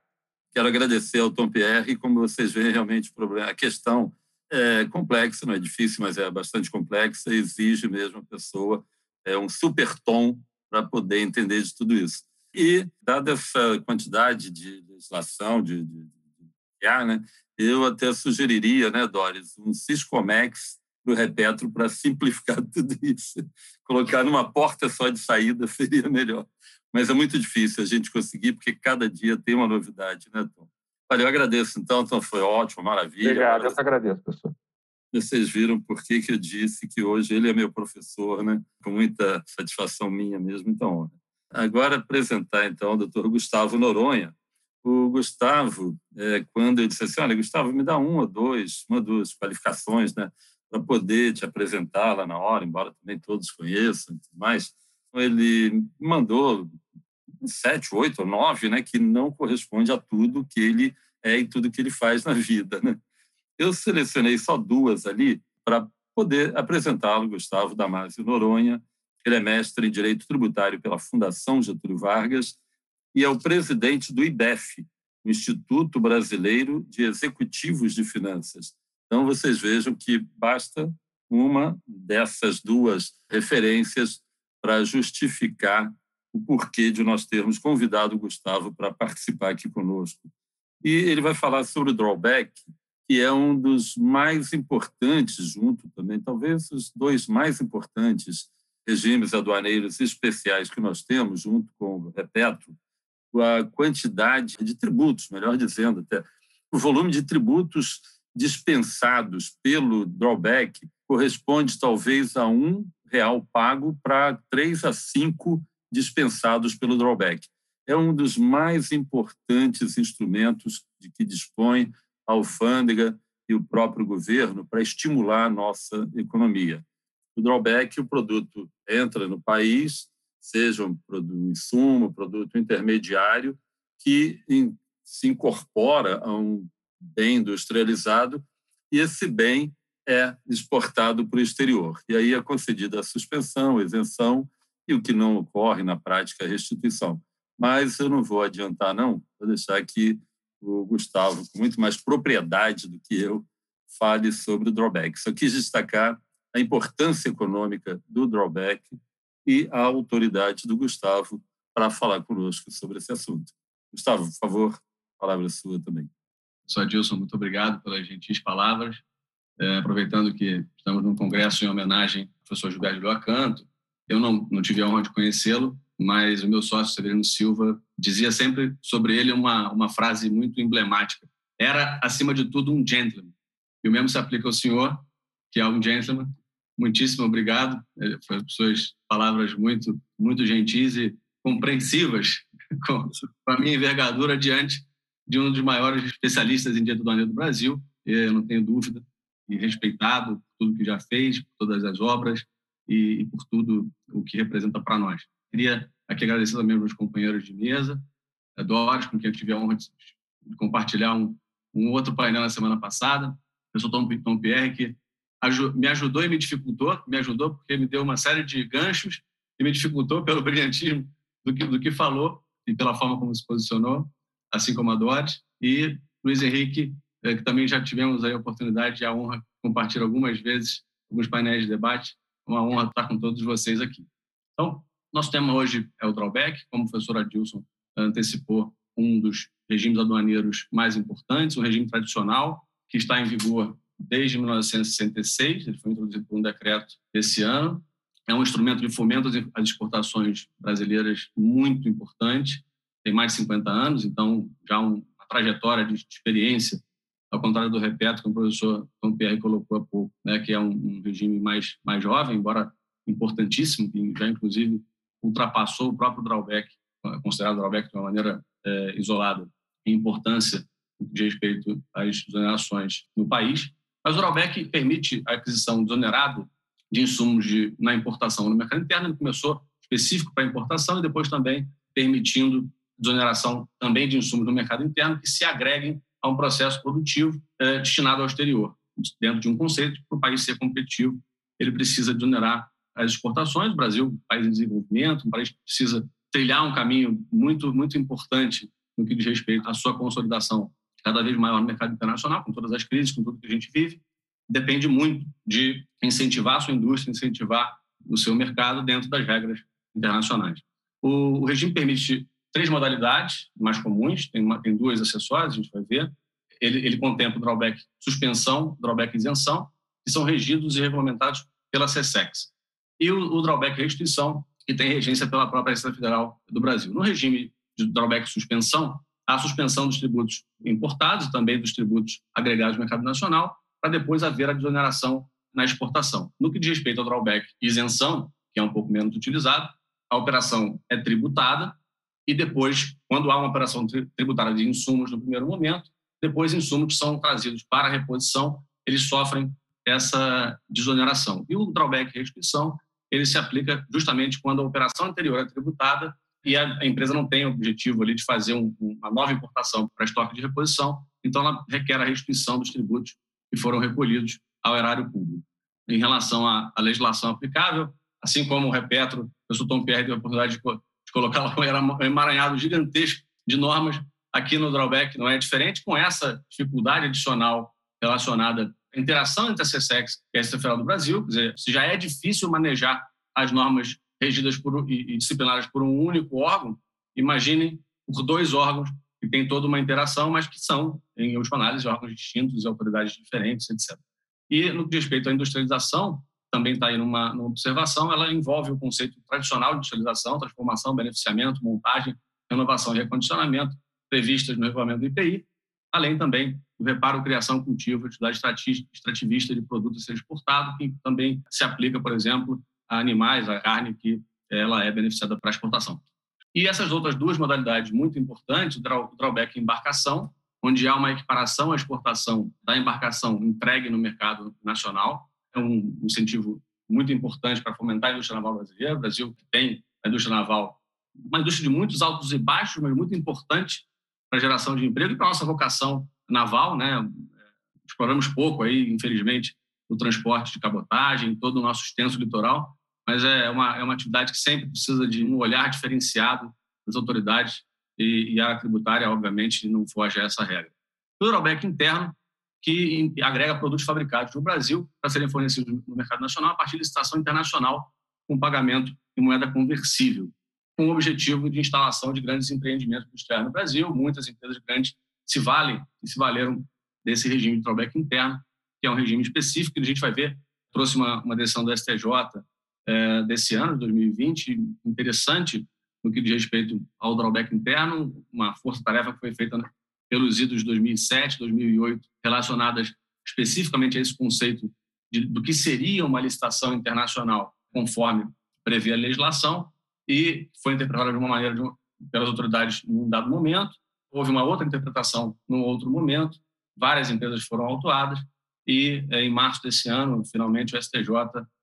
Quero agradecer ao Tom Pierre, como vocês veem, realmente a questão é complexa, não é difícil, mas é bastante complexa, exige mesmo a pessoa é um super tom para poder entender de tudo isso. E, dada essa quantidade de legislação, de, de, de né, eu até sugeriria, né, Doris, um Ciscomex para o Repetro para simplificar (laughs) tudo isso. Colocar numa porta só de saída seria melhor. Mas é muito difícil a gente conseguir, porque cada dia tem uma novidade, né, Tom? Olha, eu agradeço, então, então foi ótimo, maravilha. Obrigado, eu que agradeço, professor. Vocês viram por que, que eu disse que hoje ele é meu professor, né? Com muita satisfação minha mesmo, então. Agora apresentar, então, o doutor Gustavo Noronha. O Gustavo, é, quando eu disse assim, olha, Gustavo, me dá um ou dois, uma ou duas qualificações, né? Para poder te apresentar lá na hora, embora também todos conheçam e tudo mais. Ele mandou sete, oito ou nove, né? Que não corresponde a tudo que ele é e tudo que ele faz na vida, né? Eu selecionei só duas ali para poder apresentá-lo, Gustavo Damasio Noronha. Ele é mestre em Direito Tributário pela Fundação Getúlio Vargas e é o presidente do IBEF, Instituto Brasileiro de Executivos de Finanças. Então, vocês vejam que basta uma dessas duas referências para justificar o porquê de nós termos convidado o Gustavo para participar aqui conosco. E ele vai falar sobre o drawback, que é um dos mais importantes, junto também, talvez os dois mais importantes regimes aduaneiros especiais que nós temos, junto com o Repetro, a quantidade de tributos, melhor dizendo, até o volume de tributos dispensados pelo drawback corresponde talvez a um real pago para três a cinco dispensados pelo drawback. É um dos mais importantes instrumentos de que dispõe a alfândega e o próprio governo para estimular a nossa economia. O drawback, o produto entra no país, seja um produto insumo, produto intermediário, que se incorpora a um bem industrializado e esse bem é exportado para o exterior. E aí é concedida a suspensão, a isenção e o que não ocorre na prática é a restituição. Mas eu não vou adiantar, não, vou deixar aqui o Gustavo, com muito mais propriedade do que eu, fale sobre o drawback. Só quis destacar a importância econômica do drawback e a autoridade do Gustavo para falar conosco sobre esse assunto. Gustavo, por favor, palavra sua também. Sou Adilson, muito obrigado pelas gentis palavras. É, aproveitando que estamos num congresso em homenagem ao professor Gilberto Loacanto, eu não, não tive a honra de conhecê-lo, mas o meu sócio, Severino Silva, dizia sempre sobre ele uma, uma frase muito emblemática. Era, acima de tudo, um gentleman. E o mesmo se aplica ao senhor, que é um gentleman. Muitíssimo obrigado. É, Foram suas palavras muito, muito gentis e compreensivas (laughs) com a minha envergadura diante de um dos maiores especialistas em direito do Brasil. Eu não tenho dúvida. E respeitado por tudo que já fez, por todas as obras e, e por tudo o que representa para nós. Queria aqui agradecer também aos meus companheiros de mesa, a Doris, com quem eu tive a honra de compartilhar um, um outro painel na semana passada, o professor Tom, Tom Pierre, que me ajudou e me dificultou. Me ajudou porque me deu uma série de ganchos e me dificultou (laughs) pelo brilhantismo do que, do que falou e pela forma como se posicionou, assim como a Doris. E Luiz Henrique, eh, que também já tivemos a oportunidade e a honra de compartilhar algumas vezes alguns painéis de debate. Uma honra estar com todos vocês aqui. Então, nosso tema hoje é o drawback, como o professor Adilson antecipou, um dos regimes aduaneiros mais importantes, um regime tradicional que está em vigor desde 1966, ele foi introduzido por um decreto esse ano. É um instrumento de fomento às exportações brasileiras muito importante, tem mais de 50 anos, então já uma trajetória de experiência, ao contrário do Repeto, que o professor Tom Pierre colocou há pouco, né, que é um regime mais, mais jovem, embora importantíssimo, que já inclusive ultrapassou o próprio drawback, considerado drawback de uma maneira é, isolada, em importância de respeito às exonerações no país. Mas o drawback permite a aquisição desonerada de insumos de, na importação no mercado interno. Ele começou específico para importação e depois também permitindo desoneração também de insumos no mercado interno que se agreguem a um processo produtivo é, destinado ao exterior. Dentro de um conceito, para o país ser competitivo, ele precisa desonerar as exportações. O Brasil, um país em desenvolvimento, um país que precisa trilhar um caminho muito, muito importante no que diz respeito à sua consolidação cada vez maior no mercado internacional, com todas as crises, com tudo que a gente vive, depende muito de incentivar a sua indústria, incentivar o seu mercado dentro das regras internacionais. O, o regime permite três modalidades mais comuns, tem, uma, tem duas acessórias, a gente vai ver. Ele, ele contempla drawback suspensão, drawback isenção, que são regidos e regulamentados pela CSEX. E o, o drawback restituição, que tem regência pela própria Receita Federal do Brasil. No regime de drawback suspensão, a suspensão dos tributos importados e também dos tributos agregados no mercado nacional, para depois haver a desoneração na exportação. No que diz respeito ao drawback isenção, que é um pouco menos utilizado, a operação é tributada e depois, quando há uma operação tributária de insumos no primeiro momento, depois insumos que são trazidos para a reposição, eles sofrem essa desoneração. E o drawback restituição, ele se aplica justamente quando a operação anterior é tributada e a, empresa não tem o objetivo ali de fazer um, uma nova importação para estoque de reposição, então ela requer a restituição dos tributos que foram recolhidos ao erário público. Em relação à, à legislação aplicável, assim como o Repetro, o professor Tom Pierre teve a oportunidade de, de colocar lá um emaranhado gigantesco de normas, aqui no drawback não é diferente, com essa dificuldade adicional relacionada à interação entre a CSEX e a Receita Federal do Brasil, quer dizer, já é difícil manejar as normas regidas por, e, disciplinadas por um único órgão, imaginem por dois órgãos que têm toda uma interação, mas que são, em última análise, órgãos distintos autoridades diferentes, etc. E, no que diz respeito à industrialização, também está aí numa, numa, observação, ela envolve o conceito tradicional de industrialização, transformação, beneficiamento, montagem, renovação e recondicionamento, previstas no regulamento do IPI, além também do reparo, criação, cultivo, atividade extrativista de produtos a ser exportado, que também se aplica, por exemplo, a animais, a carne que ela é beneficiada para exportação. E essas outras duas modalidades muito importantes, o drawback embarcação, onde há uma equiparação à exportação da embarcação entregue no mercado nacional, é um incentivo muito importante para fomentar a indústria naval brasileira. O Brasil tem a indústria naval, uma indústria de muitos altos e baixos, mas muito importante para a geração de emprego e para a nossa vocação naval. Né? Exploramos pouco, aí, infelizmente, o transporte de cabotagem, todo o nosso extenso litoral, mas é uma, é uma atividade que sempre precisa de um olhar diferenciado das autoridades e, e a tributária, obviamente, não foge a essa regra. O drawback interno, que agrega produtos fabricados no Brasil para serem fornecidos no mercado nacional a partir de licitação internacional com pagamento em moeda conversível, com o objetivo de instalação de grandes empreendimentos industriais no Brasil. Muitas empresas grandes se valem e se valeram desse regime de drawback interno, que é um regime específico que a gente vai ver. Trouxe uma, uma decisão do STJ é, desse ano, 2020, interessante no que diz respeito ao drawback interno, uma força-tarefa que foi feita pelos idos de 2007, 2008, relacionadas especificamente a esse conceito de, do que seria uma licitação internacional, conforme prevê a legislação, e foi interpretada de uma maneira de, pelas autoridades num dado momento, houve uma outra interpretação num outro momento, várias empresas foram autuadas, e é, em março desse ano, finalmente, o STJ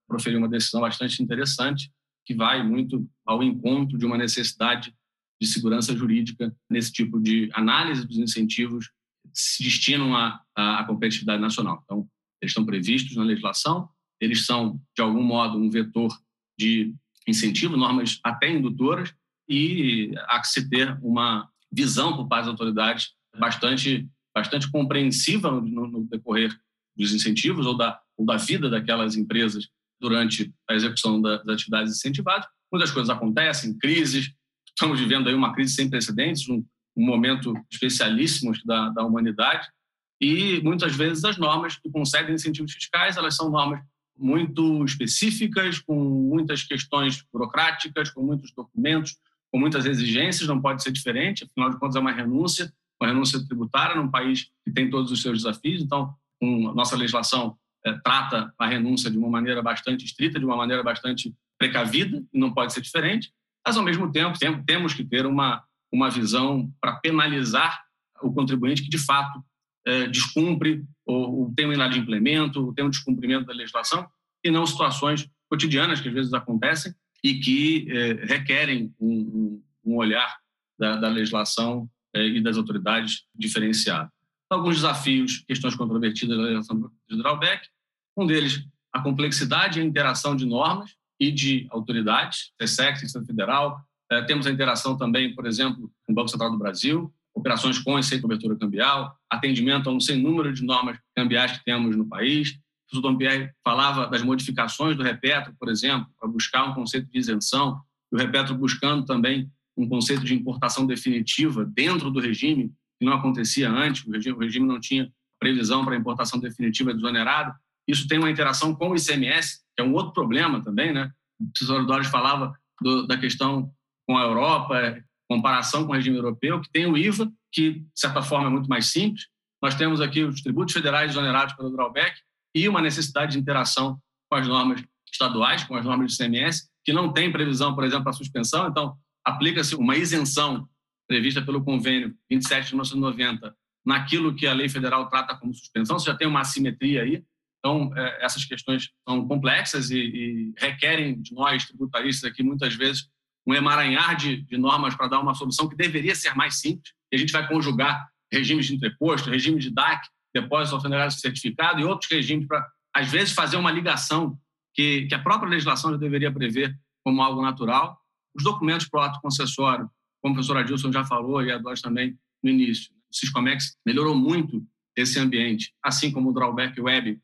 proferiu uma decisão bastante interessante, que vai muito ao encontro de uma necessidade de segurança jurídica nesse tipo de análise dos incentivos que se destinam à, à competitividade nacional. Então, eles estão previstos na legislação, eles são, de algum modo, um vetor de incentivo, normas até indutoras, e há que se ter uma visão por parte das autoridades bastante, bastante compreensiva no, no decorrer dos incentivos ou da, ou da vida daquelas empresas durante a execução das atividades incentivadas. Muitas coisas acontecem, crises, estamos vivendo aí uma crise sem precedentes, um, um momento especialíssimo da, da humanidade, e muitas vezes as normas que concedem incentivos fiscais, elas são normas muito específicas, com muitas questões burocráticas, com muitos documentos, com muitas exigências, não pode ser diferente, afinal de contas é uma renúncia, uma renúncia tributária num país que tem todos os seus desafios, então a nossa legislação trata a renúncia de uma maneira bastante estrita, de uma maneira bastante precavida, não pode ser diferente, mas ao mesmo tempo temos que ter uma, uma visão para penalizar o contribuinte que de fato é, descumpre ou, ou tem um inadimplemento, ou tem um descumprimento da legislação, e não situações cotidianas que às vezes acontecem e que é, requerem um, um, olhar da, da legislação é, e das autoridades diferenciado. Alguns desafios, questões controvertidas da legislação de drawback, um deles a complexidade e a interação de normas e de autoridades, TSEC, Instituto Federal. É, temos a interação também, por exemplo, com o Banco Central do Brasil, operações com e sem cobertura cambial, atendimento a um sem número de normas cambiais que temos no país. O professor Pierre falava das modificações do Repetro, por exemplo, para buscar um conceito de isenção, e o Repetro buscando também um conceito de importação definitiva dentro do regime, que não acontecia antes, o regime, o regime não tinha previsão para importação definitiva desonerada. Isso tem uma interação com o ICMS, que é um outro problema também, né? O professor Dores falava do, da questão com a Europa, comparação com o regime europeu, que tem o IVA, que, de certa forma, é muito mais simples. Nós temos aqui os tributos federais exonerados pelo drawback e uma necessidade de interação com as normas estaduais, com as normas do ICMS, que não tem previsão, por exemplo, para suspensão. Então, aplica-se uma isenção prevista pelo convênio 27 de 1990 naquilo que a lei federal trata como suspensão. Você já tem uma assimetria aí. Então, é, essas questões são complexas e, e, requerem de nós, tributaristas aqui, muitas vezes, um emaranhar de, de normas para dar uma solução que deveria ser mais simples. E a gente vai conjugar regimes de entreposto, regime de DAC, depósito alfandegário certificado e outros regimes para, às vezes, fazer uma ligação que, que a própria legislação já deveria prever como algo natural. Os documentos para o ato concessório, como o professor Adilson já falou e a Dós também no início, o Siscomex melhorou muito esse ambiente, assim como o drawback web,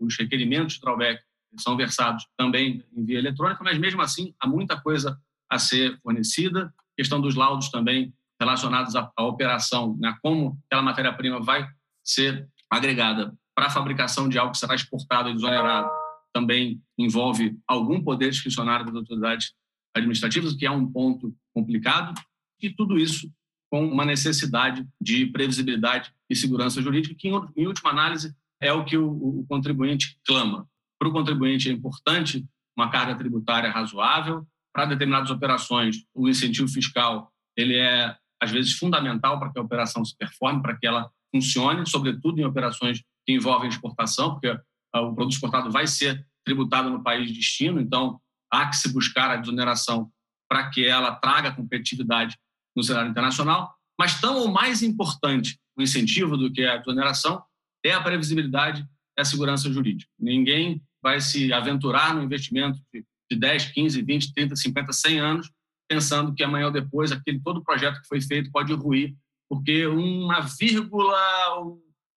os requerimentos de drawback são versados também em via eletrônica, mas mesmo assim há muita coisa a ser fornecida. Questão dos laudos também relacionados à, à operação, né? como aquela matéria-prima vai ser agregada para a fabricação de algo que será exportado e desonerado, também envolve algum poder discricionário das autoridades administrativas, o que é um ponto complicado, e tudo isso com uma necessidade de previsibilidade e segurança jurídica, que, em última análise, é o que o, o contribuinte clama. Para o contribuinte é importante uma carga tributária razoável, para determinadas operações, o incentivo fiscal ele é às vezes fundamental para que a operação se performe, para que ela funcione, sobretudo em operações que envolvem exportação, porque ah, o produto exportado vai ser tributado no país de destino, então há que se buscar a desoneração para que ela traga competitividade no cenário internacional. Mas tão ou mais importante o incentivo do que a desoneração é a previsibilidade e a segurança jurídica. Ninguém vai se aventurar no investimento de de 10, 15, 20, 30, 50, 100 anos, pensando que amanhã ou depois aquele todo projeto que foi feito pode ruir, porque uma vírgula,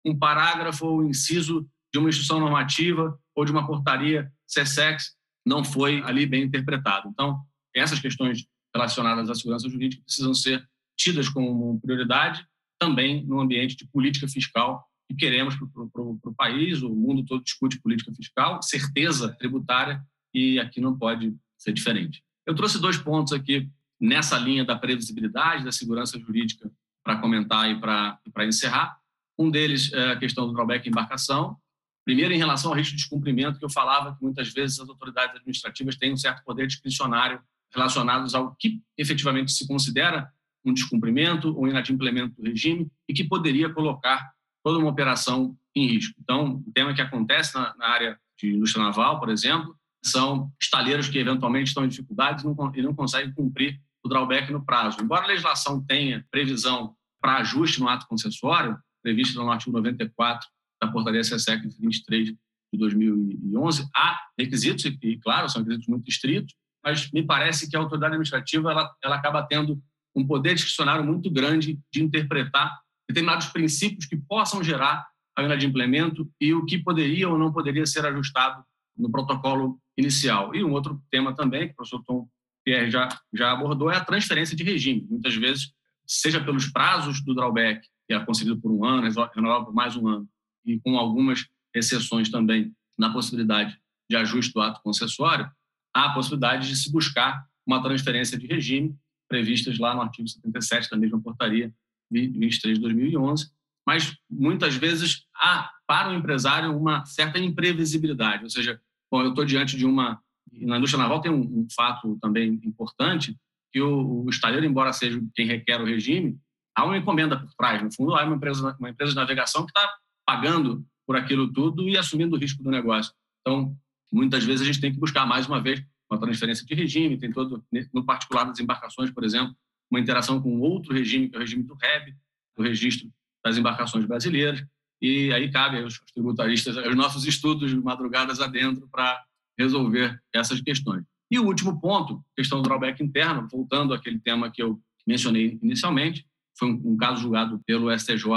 um parágrafo ou um inciso de uma instrução normativa ou de uma portaria CSEX não foi ali bem interpretado. Então, essas questões relacionadas à segurança jurídica precisam ser tidas como prioridade também no ambiente de política fiscal que queremos para o país. O mundo todo discute política fiscal, certeza tributária e aqui não pode ser diferente. Eu trouxe dois pontos aqui nessa linha da previsibilidade, da segurança jurídica, para comentar e para encerrar. Um deles é a questão do drawback em embarcação. Primeiro, em relação ao risco de descumprimento, que eu falava que muitas vezes as autoridades administrativas têm um certo poder discricionário relacionados ao que efetivamente se considera um descumprimento ou inadimplemento do regime e que poderia colocar toda uma operação em risco. Então, o tema que acontece na, na área de indústria naval, por exemplo, são estaleiros que eventualmente estão em dificuldades e não, e não conseguem cumprir o drawback no prazo. Embora a legislação tenha previsão para ajuste no ato concessório, previsto no artigo 94 da portaria SESEC 23 de 2011. Há requisitos, e claro, são requisitos muito estritos, mas me parece que a autoridade administrativa ela, ela acaba tendo um poder discricionário muito grande de interpretar determinados princípios que possam gerar a inadimplemento e o que poderia ou não poderia ser ajustado no protocolo inicial. E um outro tema também, que o professor Tom Pierre já, já abordou, é a transferência de regime. Muitas vezes, seja pelos prazos do drawback, que é concedido por um ano, renovado por mais um ano, e com algumas exceções também na possibilidade de ajuste do ato concessório, há a possibilidade de se buscar uma transferência de regime previstas lá no artigo 77 da mesma portaria 23 de 2011, mas muitas vezes há para o empresário uma certa imprevisibilidade, ou seja, bom, eu estou diante de uma na indústria naval tem um, um fato também importante que o, o estaleiro, embora seja quem requer o regime, há uma encomenda por trás. No fundo, há uma empresa, uma empresa de navegação que está pagando por aquilo tudo e assumindo o risco do negócio. Então, muitas vezes a gente tem que buscar mais uma vez uma transferência de regime, tem todo, no particular das embarcações, por exemplo, uma interação com outro regime, que é o regime do REB, do Registro das Embarcações Brasileiras, e aí cabe aos tributaristas os nossos estudos de madrugadas adentro para resolver essas questões. E o último ponto, questão do drawback interno, voltando àquele tema que eu mencionei inicialmente, foi um, um caso julgado pelo STJ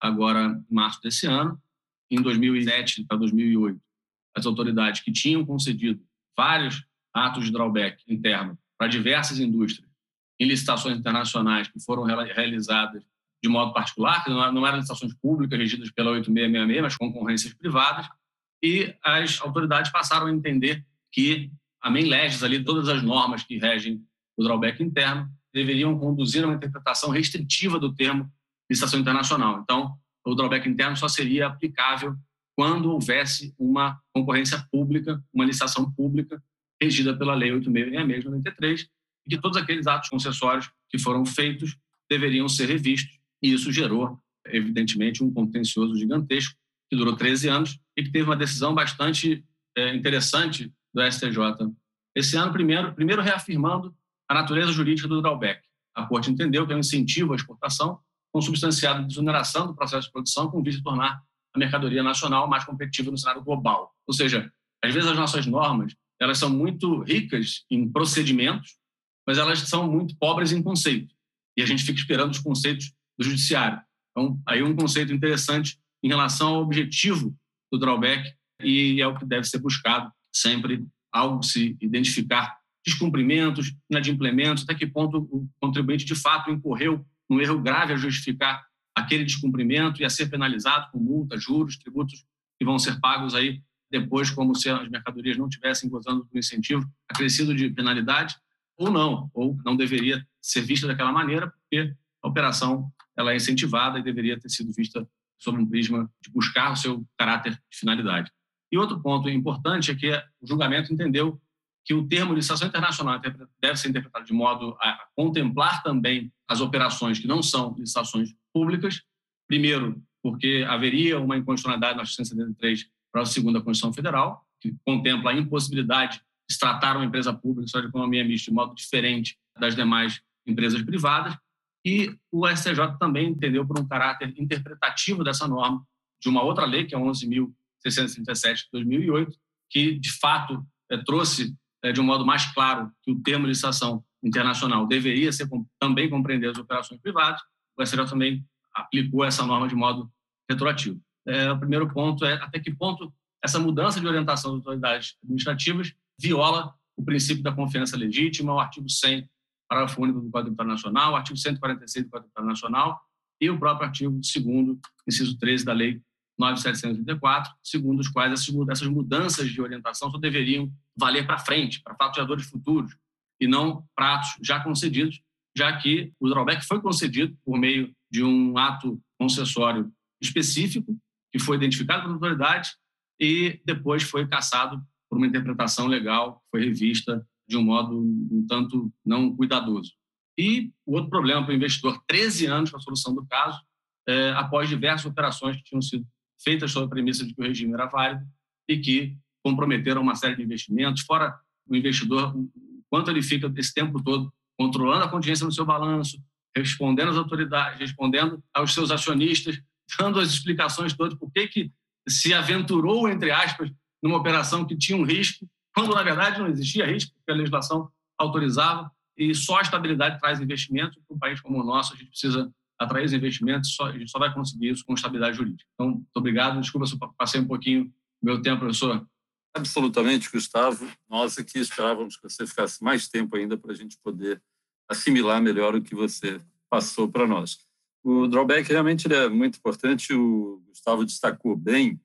agora em março desse ano. Em 2007 para 2008, as autoridades que tinham concedido vários atos de drawback interno para diversas indústrias em licitações internacionais que foram realizadas de modo particular, que não eram licitações públicas regidas pela 8666, mas concorrências privadas, e as autoridades passaram a entender que a main legis ali, todas as normas que regem o drawback interno, deveriam conduzir a uma interpretação restritiva do termo licitação internacional. Então, o drawback interno só seria aplicável quando houvesse uma concorrência pública, uma licitação pública regida pela Lei 8.666 de 93, e que todos aqueles atos concessórios que foram feitos deveriam ser revistos, e isso gerou, evidentemente, um contencioso gigantesco, que durou 13 anos e que teve uma decisão bastante é, interessante do STJ esse ano, primeiro, primeiro reafirmando a natureza jurídica do drawback. A Corte entendeu que é um incentivo à exportação consubstanciado de desoneração do processo de produção com vista a tornar a mercadoria nacional mais competitiva no cenário global. Ou seja, às vezes as nossas normas elas são muito ricas em procedimentos, mas elas são muito pobres em conceito. E a gente fica esperando os conceitos do judiciário. Então, aí um conceito interessante em relação ao objetivo do drawback e é o que deve ser buscado sempre ao se identificar descumprimentos, inadimplementos, até que ponto o contribuinte de fato incorreu num erro grave a justificar aquele descumprimento e a ser penalizado com multa, juros, tributos que vão ser pagos aí depois, como se as mercadorias não tivessem gozando do incentivo acrescido de penalidade, ou não, ou não deveria ser vista daquela maneira, porque a operação ela é incentivada e deveria ter sido vista sob um prisma de buscar o seu caráter de finalidade. E outro ponto importante é que o julgamento entendeu que o termo licitação internacional deve ser interpretado de modo a contemplar também as operações que não são licitações públicas. Primeiro, porque haveria uma inconstitucionalidade na 673 para a segunda Constituição Federal, que contempla a impossibilidade de tratar uma empresa pública só de economia mista de modo diferente das demais empresas privadas. E o STJ também entendeu por um caráter interpretativo dessa norma de uma outra lei, que é 11.637 de 2008, que, de fato, é, trouxe é, de um modo mais claro que o termo licitação internacional deveria ser também compreender as operações privadas. O STJ também aplicou essa norma de modo retroativo. É, o primeiro ponto é até que ponto essa mudança de orientação das autoridades administrativas viola o princípio da confiança legítima, o artigo 100 parágrafo único do Código Internacional, o artigo 146 do Código Internacional e o próprio artigo 2 inciso 13 da Lei 9.734, segundo os quais essas mudanças de orientação só deveriam valer para frente, para fatos geradores futuros, e não para atos já concedidos, já que o drawback foi concedido por meio de um ato concessório específico, que foi identificado pela autoridade e depois foi cassado por uma interpretação legal, foi revista de um modo um tanto não cuidadoso. E o outro problema para o investidor, 13 anos para a solução do caso, é, após diversas operações que tinham sido feitas sob a premissa de que o regime era válido e que comprometeram uma série de investimentos, fora o investidor, quanto ele fica esse tempo todo controlando a contingência no seu balanço, respondendo às autoridades, respondendo aos seus acionistas, (laughs) dando as explicações todas por que, que se aventurou, entre aspas, numa operação que tinha um risco, quando na verdade não existia risco, porque a legislação autorizava, e só a estabilidade traz investimentos. Para um país como o nosso, a gente precisa atrair os investimentos, só, a gente só vai conseguir isso com estabilidade jurídica. Então, muito obrigado. Desculpa se eu passei um pouquinho do meu tempo, professor. Absolutamente, Gustavo. Nós aqui esperávamos que você ficasse mais tempo ainda para a gente poder assimilar melhor o que você passou para nós. O drawback realmente é muito importante. O Gustavo destacou bem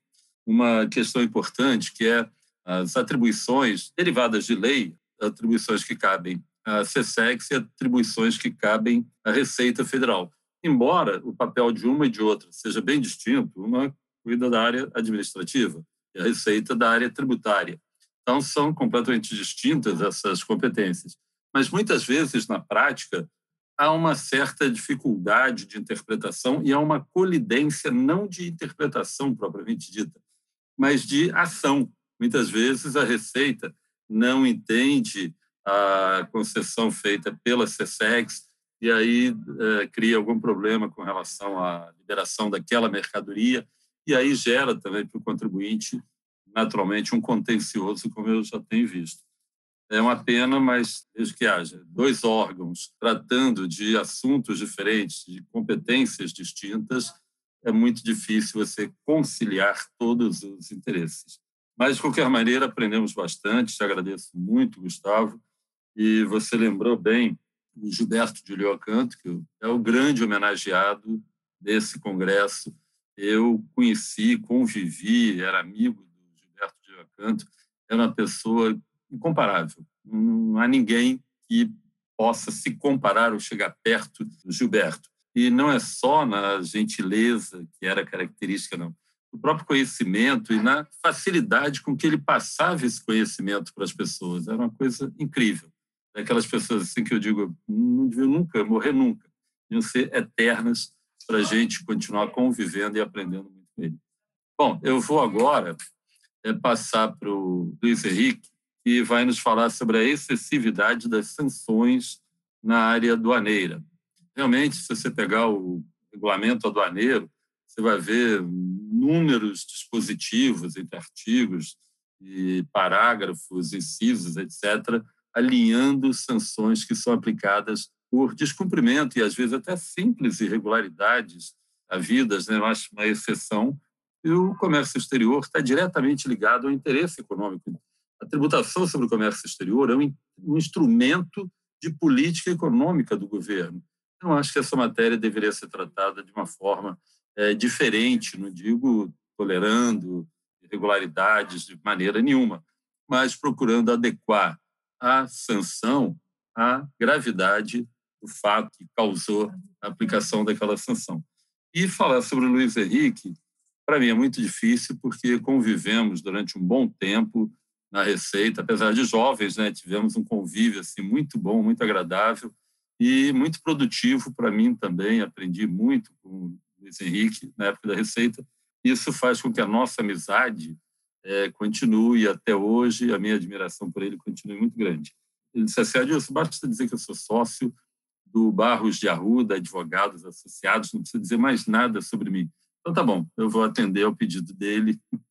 uma questão importante, que é as atribuições derivadas de lei, atribuições que cabem à CSEX e atribuições que cabem à Receita Federal. Embora o papel de uma e de outra seja bem distinto, uma cuida da área administrativa e a Receita da área tributária. Então, são completamente distintas essas competências. Mas, muitas vezes, na prática, há uma certa dificuldade de interpretação e há uma colidência não de interpretação propriamente dita, mas de ação. Muitas vezes a Receita não entende a concessão feita pela CSEX e aí é, cria algum problema com relação à liberação daquela mercadoria e aí gera também para o contribuinte naturalmente um contencioso, como eu já tenho visto. É uma pena, mas desde que haja dois órgãos tratando de assuntos diferentes, de competências distintas, é muito difícil você conciliar todos os interesses. Mas, de qualquer maneira, aprendemos bastante. Te agradeço muito, Gustavo. E você lembrou bem o Gilberto de Liocanto, que é o grande homenageado desse congresso. Eu conheci, convivi, era amigo do Gilberto de Liocanto, era uma pessoa incomparável. Não há ninguém que possa se comparar ou chegar perto do Gilberto. E não é só na gentileza que era característica, não. No próprio conhecimento e na facilidade com que ele passava esse conhecimento para as pessoas. Era uma coisa incrível. Aquelas pessoas assim que eu digo, não deviam nunca morrer nunca. Deviam ser eternas para a gente continuar convivendo e aprendendo muito com ele. Bom, eu vou agora é, passar para o Luiz Henrique, que vai nos falar sobre a excessividade das sanções na área aduaneira. Realmente, se você pegar o regulamento aduaneiro, você vai ver inúmeros dispositivos entre artigos e parágrafos, incisos, etc., alinhando sanções que são aplicadas por descumprimento e, às vezes, até simples irregularidades havidas, né? eu acho uma exceção, e o comércio exterior está diretamente ligado ao interesse econômico a tributação sobre o comércio exterior é um, um instrumento de política econômica do governo. Eu acho que essa matéria deveria ser tratada de uma forma é, diferente, não digo tolerando irregularidades de maneira nenhuma, mas procurando adequar a sanção à gravidade do fato que causou a aplicação daquela sanção. E falar sobre o Luiz Henrique, para mim é muito difícil, porque convivemos durante um bom tempo na Receita, apesar de jovens, né, tivemos um convívio assim muito bom, muito agradável e muito produtivo para mim também. Aprendi muito com o Luiz Henrique na época da Receita. Isso faz com que a nossa amizade é, continue até hoje. A minha admiração por ele continue muito grande. Ele disse assim: Adilson, basta dizer que eu sou sócio do Barros de Arruda, advogados associados, não precisa dizer mais nada sobre mim. Então, tá bom, eu vou atender ao pedido dele (laughs)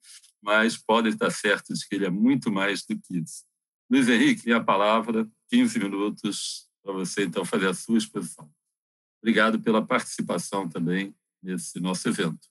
mas podem estar certos que ele é muito mais do que isso. Luiz Henrique, a palavra, 15 minutos para você, então, fazer a sua exposição. Obrigado pela participação também nesse nosso evento.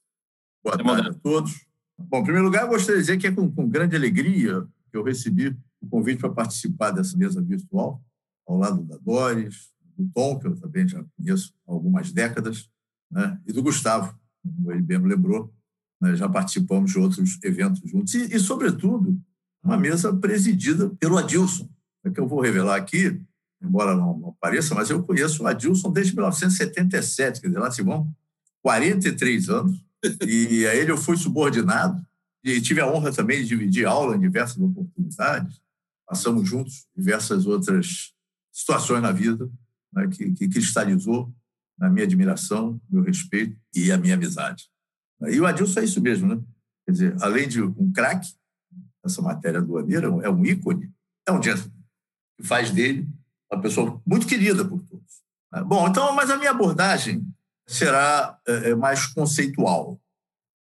Boa é tarde a todos. Bom, em primeiro lugar, gostaria de dizer que é com, com grande alegria que eu recebi o convite para participar dessa mesa virtual, ao lado da Doris, do Tom, que eu também já conheço há algumas décadas, né, e do Gustavo, como ele bem lembrou, né, já participamos de outros eventos juntos, e, e, sobretudo, uma mesa presidida pelo Adilson, é que eu vou revelar aqui, embora não, não pareça, mas eu conheço o Adilson desde 1977, quer dizer, lá se vão 43 anos, e a ele eu fui subordinado, e tive a honra também de dividir aula em diversas oportunidades, passamos juntos diversas outras situações na vida né, que, que cristalizou na minha admiração, meu respeito e a minha amizade. E o Adilson é isso mesmo, né? Quer dizer, além de um craque, essa matéria aduaneira é um ícone, é um gentleman, que faz dele uma pessoa muito querida por todos. Bom, então, mas a minha abordagem será é, é, mais conceitual.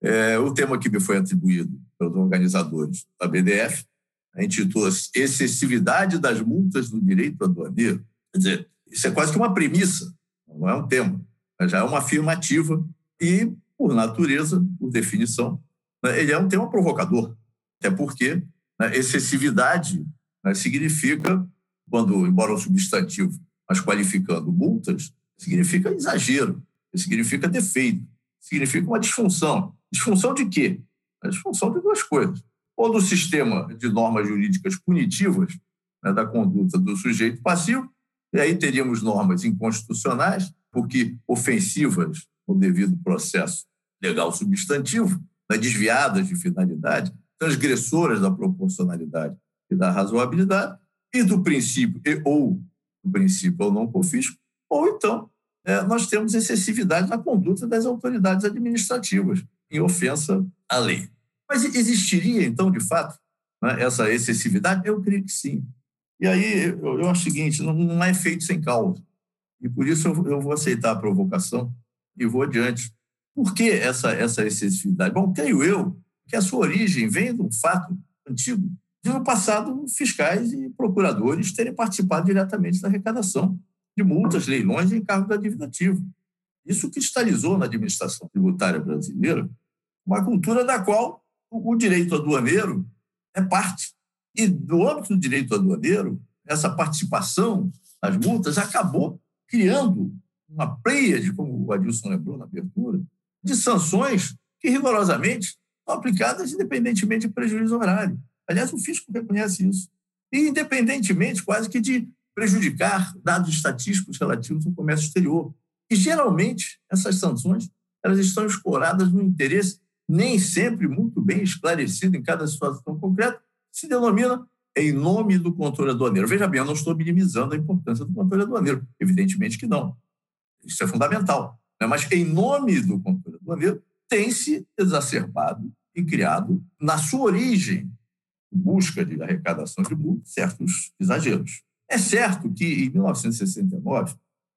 É, o tema que me foi atribuído pelos organizadores da BDF intitula-se Excessividade das multas do direito aduaneiro. Quer dizer, isso é quase que uma premissa, não é um tema, mas já é uma afirmativa e, por natureza, por definição, né, ele é um tema provocador, até porque né, excessividade né, significa, quando, embora um substantivo, mas qualificando multas, significa exagero, significa defeito, significa uma disfunção. Disfunção de quê? A disfunção de duas coisas. Ou do sistema de normas jurídicas punitivas né, da conduta do sujeito passivo, e aí teríamos normas inconstitucionais, porque ofensivas no devido processo legal substantivo, né, desviadas de finalidade, transgressoras da proporcionalidade e da razoabilidade, e do princípio e, ou do princípio ou não confisco, ou então é, nós temos excessividade na conduta das autoridades administrativas, em ofensa à lei. Mas existiria, então, de fato, né, essa excessividade? Eu creio que sim. E aí eu, eu acho o seguinte: não, não é feito sem causa. E por isso eu, eu vou aceitar a provocação e vou adiante. Por que essa, essa excessividade? Bom, creio eu que a sua origem vem de um fato antigo, no passado fiscais e procuradores terem participado diretamente da arrecadação de multas, leilões e encargos aditivo. Isso cristalizou na administração tributária brasileira uma cultura da qual o direito aduaneiro é parte. E no âmbito do direito aduaneiro, essa participação nas multas acabou criando uma de como o Adilson lembrou na abertura, de sanções que rigorosamente são aplicadas independentemente de prejuízo horário. Aliás, o fisco reconhece isso. E independentemente quase que de prejudicar dados estatísticos relativos ao comércio exterior. E, geralmente, essas sanções elas estão escoradas no interesse nem sempre muito bem esclarecido em cada situação concreta, se denomina em nome do controle aduaneiro. Veja bem, eu não estou minimizando a importância do controle aduaneiro, evidentemente que não. Isso é fundamental. Né? Mas, em nome do controle aduaneiro, tem se exacerbado e criado, na sua origem, busca de arrecadação de multas, certos exageros. É certo que, em 1969,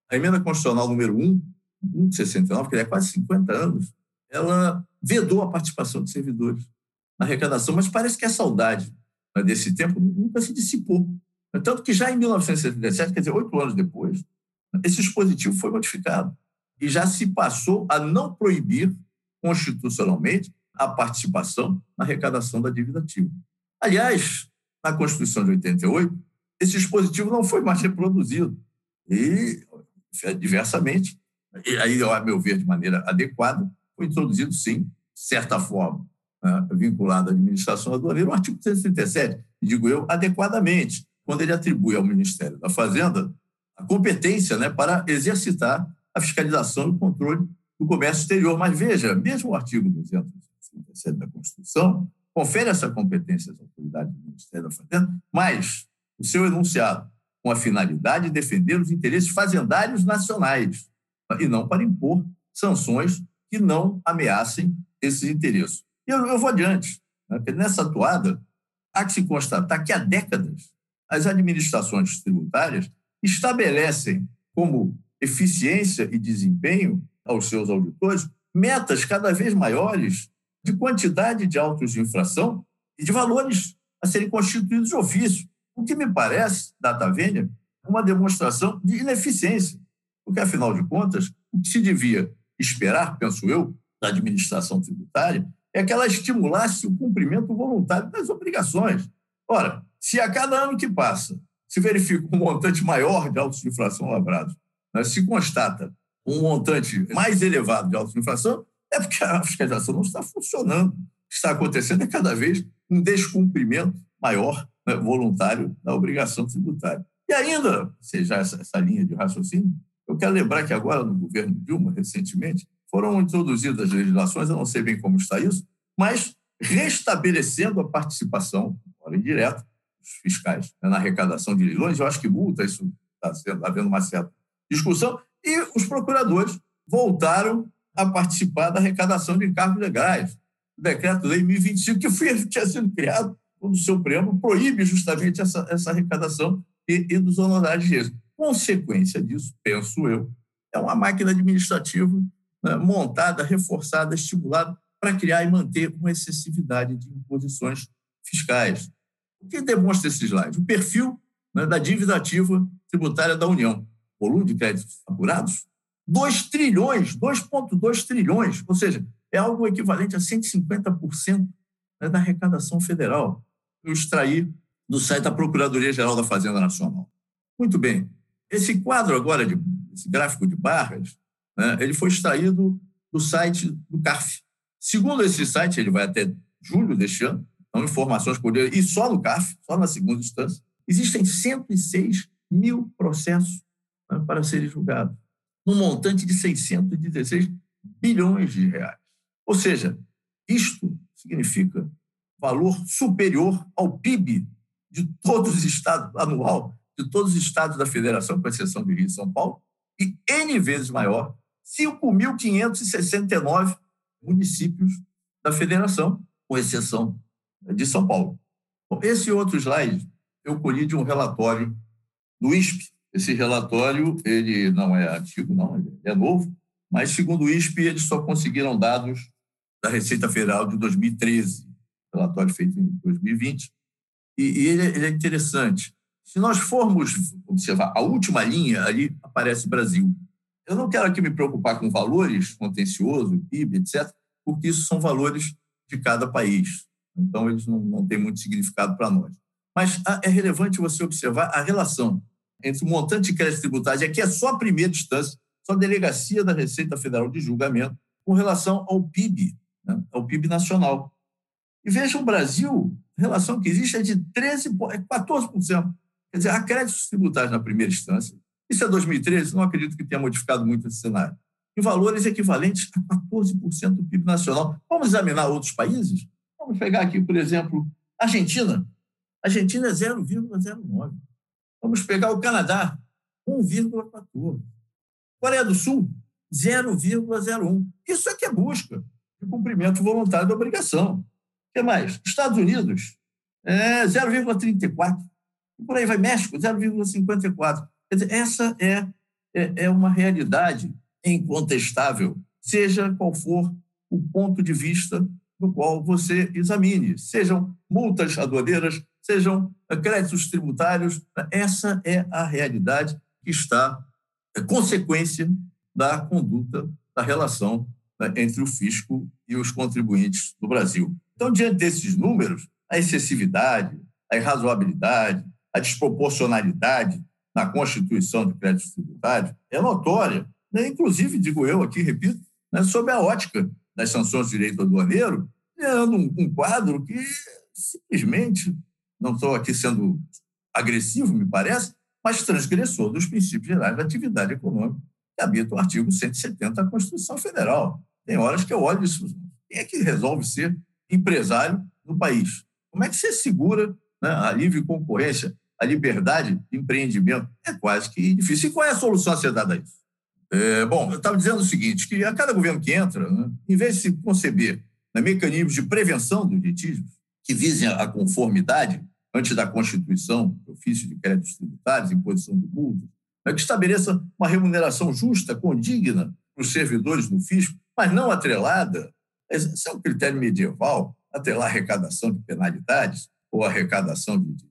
a emenda constitucional número 1, 1 de 69, que é quase 50 anos, ela vedou a participação de servidores na arrecadação, mas parece que a saudade né, desse tempo nunca se dissipou. Tanto que já em 1977, quer dizer, oito anos depois, esse dispositivo foi modificado e já se passou a não proibir constitucionalmente a participação na arrecadação da dívida ativa. Aliás, na Constituição de 88, esse dispositivo não foi mais reproduzido. E, diversamente, e aí, a meu ver, de maneira adequada, foi introduzido, sim, de certa forma, né, vinculado à administração aduaneira, o artigo 137, digo eu, adequadamente, quando ele atribui ao Ministério da Fazenda a competência né, para exercitar a fiscalização e o controle do comércio exterior. Mas veja, mesmo o artigo 237 da Constituição confere essa competência às autoridades do Ministério da Fazenda, mas o seu enunciado com a finalidade de defender os interesses fazendários nacionais e não para impor sanções que não ameacem esses interesses. E eu, eu vou adiante, né? nessa atuada há que se constatar que há décadas as administrações tributárias estabelecem como eficiência e desempenho aos seus auditores metas cada vez maiores de quantidade de autos de infração e de valores a serem constituídos de ofício. O que me parece, data vênia, uma demonstração de ineficiência, porque, afinal de contas, o que se devia esperar, penso eu, da administração tributária, é que ela estimulasse o cumprimento voluntário das obrigações. Ora, se a cada ano que passa se verifica um montante maior de autos de infração labrados, né, se constata um montante mais elevado de autos de infração, é porque a fiscalização não está funcionando. O que está acontecendo é cada vez um descumprimento maior né, voluntário da obrigação tributária. E ainda, seja essa, essa linha de raciocínio, eu quero lembrar que agora, no governo Dilma, recentemente, foram introduzidas legislações, eu não sei bem como está isso, mas restabelecendo a participação, agora indireta, dos fiscais né, na arrecadação de leilões. Eu acho que multa, isso está havendo uma certa discussão. E os procuradores voltaram a participar da arrecadação de encargos legais. O decreto-lei 1025, que foi, tinha sido criado quando o seu preâmbulo proíbe justamente essa, essa arrecadação e, e dos honorários de êxito. Consequência disso, penso eu, é uma máquina administrativa né, montada, reforçada, estimulada para criar e manter uma excessividade de imposições fiscais. O que demonstra esse slide? O perfil né, da dívida ativa tributária da União. Volume de créditos apurados, 2 trilhões, 2,2 trilhões, ou seja, é algo equivalente a 150% né, da arrecadação federal. Eu extraí do site da Procuradoria-Geral da Fazenda Nacional. Muito bem. Esse quadro agora, de, esse gráfico de barras, né, ele foi extraído do site do CARF. Segundo esse site, ele vai até julho deste ano, então informações por ele, e só no CARF, só na segunda instância, existem 106 mil processos né, para serem julgados, num montante de 616 bilhões de reais. Ou seja, isto significa valor superior ao PIB de todos os estados, anual, de todos os estados da federação, com exceção de Rio e São Paulo, e N vezes maior, 5.569 municípios da federação, com exceção de São Paulo. Esse outro slide eu colhi de um relatório do ISP. Esse relatório ele não é antigo, não, ele é novo, mas, segundo o ISP, eles só conseguiram dados da Receita Federal de 2013, relatório feito em 2020, e, e ele, ele, é interessante. Se nós formos observar a última linha, ali aparece Brasil. Eu não quero aqui me preocupar com valores, contencioso, PIB, etc., porque isso são valores de cada país. Então, eles não, não têm muito significado para nós. Mas é relevante você observar a relação entre o montante de crédito tributário, e aqui é só a primeira instância, só a delegacia da Receita Federal de Julgamento, com relação ao PIB, né, ao PIB nacional. E veja o Brasil, a relação que existe é de 13, 14%. É Quer dizer, há créditos tributários na primeira instância. Isso é 2013, não acredito que tenha modificado muito esse cenário. Em valores equivalentes a 14% do PIB nacional. Vamos examinar outros países? Vamos pegar aqui, por exemplo, Argentina. Argentina é 0,09. Vamos pegar o Canadá, 1,14. Coreia do Sul, 0,01. Isso é que é busca de cumprimento voluntário da obrigação. O que mais? Estados Unidos, é 0,34. Por aí vai México, 0,54. Quer dizer, essa é, é, é uma realidade incontestável, seja qual for o ponto de vista do qual você examine, sejam multas aduaneiras, sejam créditos tributários, essa é a realidade que está é consequência da conduta, da relação né, entre o fisco e os contribuintes do Brasil. Então, diante desses números, a excessividade, a irrazoabilidade, a desproporcionalidade na constituição de créditos tributários é notória. Né? Inclusive, digo eu aqui, repito, né, sob a ótica das sanções de direito aduaneiro, criando um, um quadro que simplesmente, não estou aqui sendo agressivo, me parece, mas transgressor dos princípios gerais da atividade econômica que habita o artigo 170 da Constituição Federal. Tem horas que eu olho isso. Quem é que resolve ser empresário no país? Como é que você segura né, a livre concorrência, a liberdade de empreendimento? É quase que difícil. E qual é a solução a ser dada a isso? É, bom, eu estava dizendo o seguinte, que a cada governo que entra, né, em vez de se conceber né, mecanismos de prevenção dos litígios que visem a conformidade antes da constituição, ofício de créditos tributários, imposição de multas, né, que estabeleça uma remuneração justa, condigna para os servidores do fisco, mas não atrelada. Esse é um critério medieval, atrelar arrecadação de penalidades ou arrecadação de, de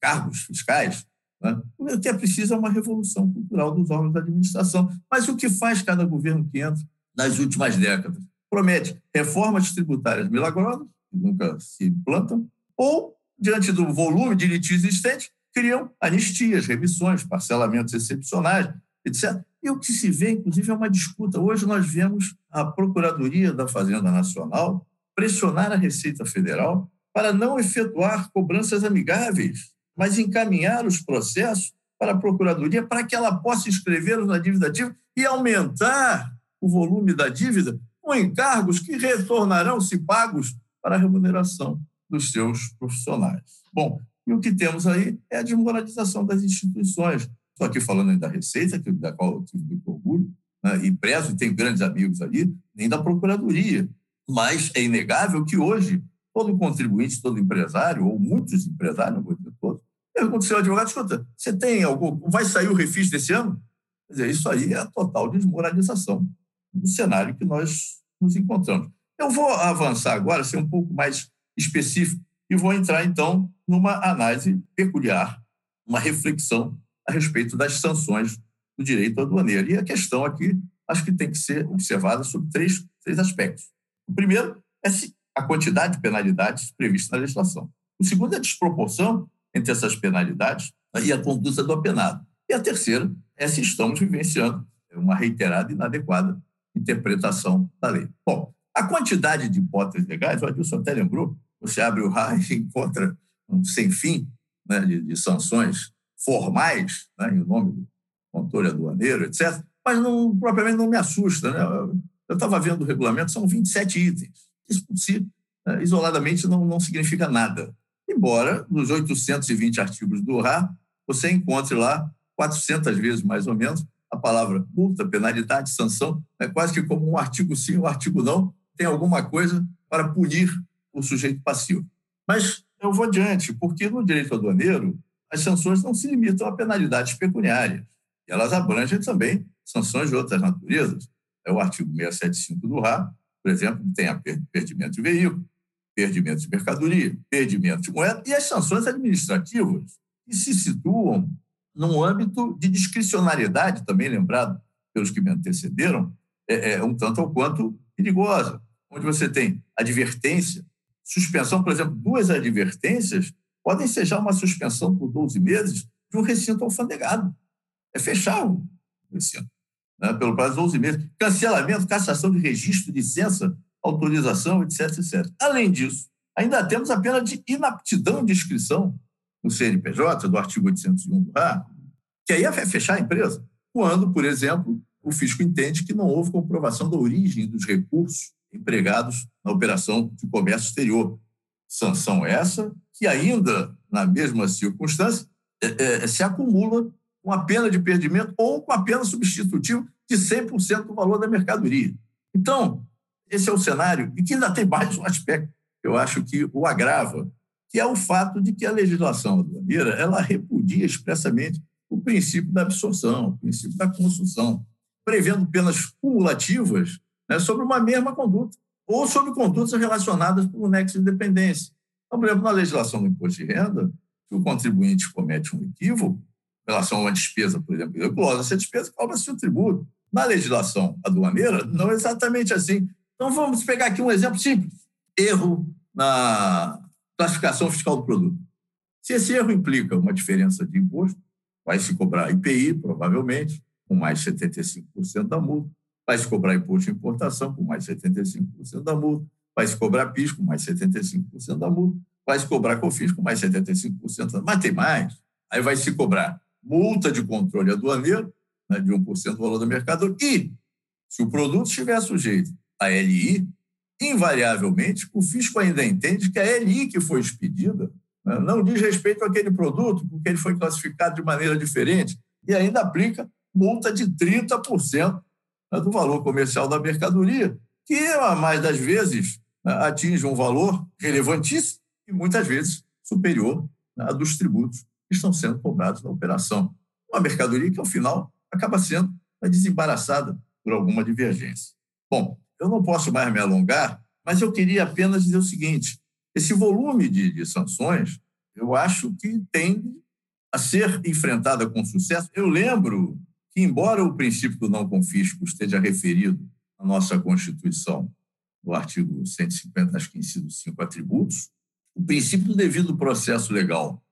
cargos fiscais. Né? O que é preciso é uma revolução cultural dos órgãos da administração. Mas o que faz cada governo que entra nas últimas décadas? Promete reformas tributárias milagrosas, que nunca se implantam, ou diante do volume de litígios existente, criam anistias, remissões, parcelamentos excepcionais, etc. E o que se vê, inclusive, é uma disputa. Hoje nós vemos a Procuradoria da Fazenda Nacional pressionar a Receita Federal para não efetuar cobranças amigáveis, mas encaminhar os processos para a Procuradoria para que ela possa inscrevê-los na dívida ativa e aumentar o volume da dívida com encargos que retornarão, se pagos, para a remuneração dos seus profissionais. Bom, e o que temos aí é a desmoralização das instituições. Estou aqui falando da Receita, da qual eu tive muito orgulho, né, e prezo, e tenho grandes amigos ali, nem da Procuradoria. Mas é inegável que hoje todo contribuinte, todo empresário, ou muitos empresários, não vou dizer todos, pergunta ao seu advogado, escuta, você tem algum, vai sair o refis desse ano? Quer dizer, isso aí é a total desmoralização do cenário que nós nos encontramos. Eu vou avançar agora, ser um pouco mais específico, e vou entrar, então, numa análise peculiar, uma reflexão a respeito das sanções do direito aduaneiro. E a questão aqui, acho que tem que ser observada sobre três, três aspectos. O primeiro é a quantidade de penalidades previstas na legislação. O segundo é a desproporção entre essas penalidades e a conduta do apenado. E a terceira é se estamos vivenciando uma reiterada e inadequada interpretação da lei. Bom, a quantidade de hipóteses legais, o Adilson até lembrou, você abre o RAI e encontra um sem fim né, de, de, sanções formais, né, em nome do controle aduaneiro, etc., mas não, propriamente não me assusta. Né? Eu estava vendo o regulamento, são 27 itens. Isso por si, né, isoladamente, não, não significa nada. Embora, nos 820 artigos do RA, você encontre lá 400 vezes, mais ou menos, a palavra multa, penalidade, sanção, é quase que como um artigo sim, um artigo não, tem alguma coisa para punir o sujeito passivo. Mas eu vou adiante, porque no direito aduaneiro, as sanções não se limitam a penalidades pecuniárias. Elas abrangem também sanções de outras naturezas. É o artigo 675 do RA, por exemplo, tem a perdimento de veículo, perdimento de mercadoria, perdimento de moeda e as sanções administrativas, que se situam num âmbito de discricionariedade, também lembrado pelos que me antecederam, é, é um tanto ou quanto perigosa, onde você tem advertência, suspensão, por exemplo, duas advertências podem ser já uma suspensão por 12 meses de um recinto alfandegado. É fechar o recinto né, pelo prazo de 12 meses. Cancelamento, cassação de registro, licença, autorização, etc, etc. Além disso, ainda temos a pena de inaptidão de inscrição no CNPJ, do artigo 801 do RA, que aí é fechar a empresa, quando, por exemplo, o fisco entende que não houve comprovação da origem dos recursos empregados na operação de comércio exterior. Sanção essa que ainda, na mesma circunstância, é, é, se acumula com a pena de perdimento ou com a pena substitutiva de 100% do valor da mercadoria. Então, esse é o cenário, e que ainda tem mais um aspecto que eu acho que o agrava, que é o fato de que a legislação aduaneira ela repudia expressamente o princípio da absorção, o princípio da construção, prevendo penas cumulativas né, sobre uma mesma conduta, ou sobre condutas relacionadas o nexo de dependência. Então, por exemplo, na legislação do imposto de renda, se o contribuinte comete um equívoco, em relação a uma despesa, por exemplo, glosa essa despesa cobra-se o tributo. Na legislação aduaneira, não é exatamente assim. Então, vamos pegar aqui um exemplo simples. Erro na classificação fiscal do produto. Se esse erro implica uma diferença de imposto, vai se cobrar IPI, provavelmente, com mais 75% da multa, vai se cobrar imposto de importação, com mais 75% da multa, vai se cobrar PIS, com mais 75% da multa, vai se cobrar COFINS, com mais 75% da multa. Mas tem mais. Aí vai se cobrar multa de controle aduaneiro, né, de 1% do valor do mercado, e, se o produto estiver sujeito à LI, invariavelmente, o fisco ainda entende que a LI que foi expedida né, não diz respeito àquele produto, porque ele foi classificado de maneira diferente, e ainda aplica multa de 30% né, do valor comercial da mercadoria, que, a mais das vezes, né, atinge um valor relevantíssimo e muitas vezes superior a dos tributos que estão sendo cobrados na operação. Uma mercadoria que, ao final, acaba sendo desembaraçada por alguma divergência. Bom, eu não posso mais me alongar, mas eu queria apenas dizer o seguinte: esse volume de, de sanções, eu acho que tende a ser enfrentada com sucesso. Eu lembro embora o princípio do não confisco esteja referido na nossa Constituição, no artigo 150, acho que inciso 5, atributos, o princípio do devido processo legal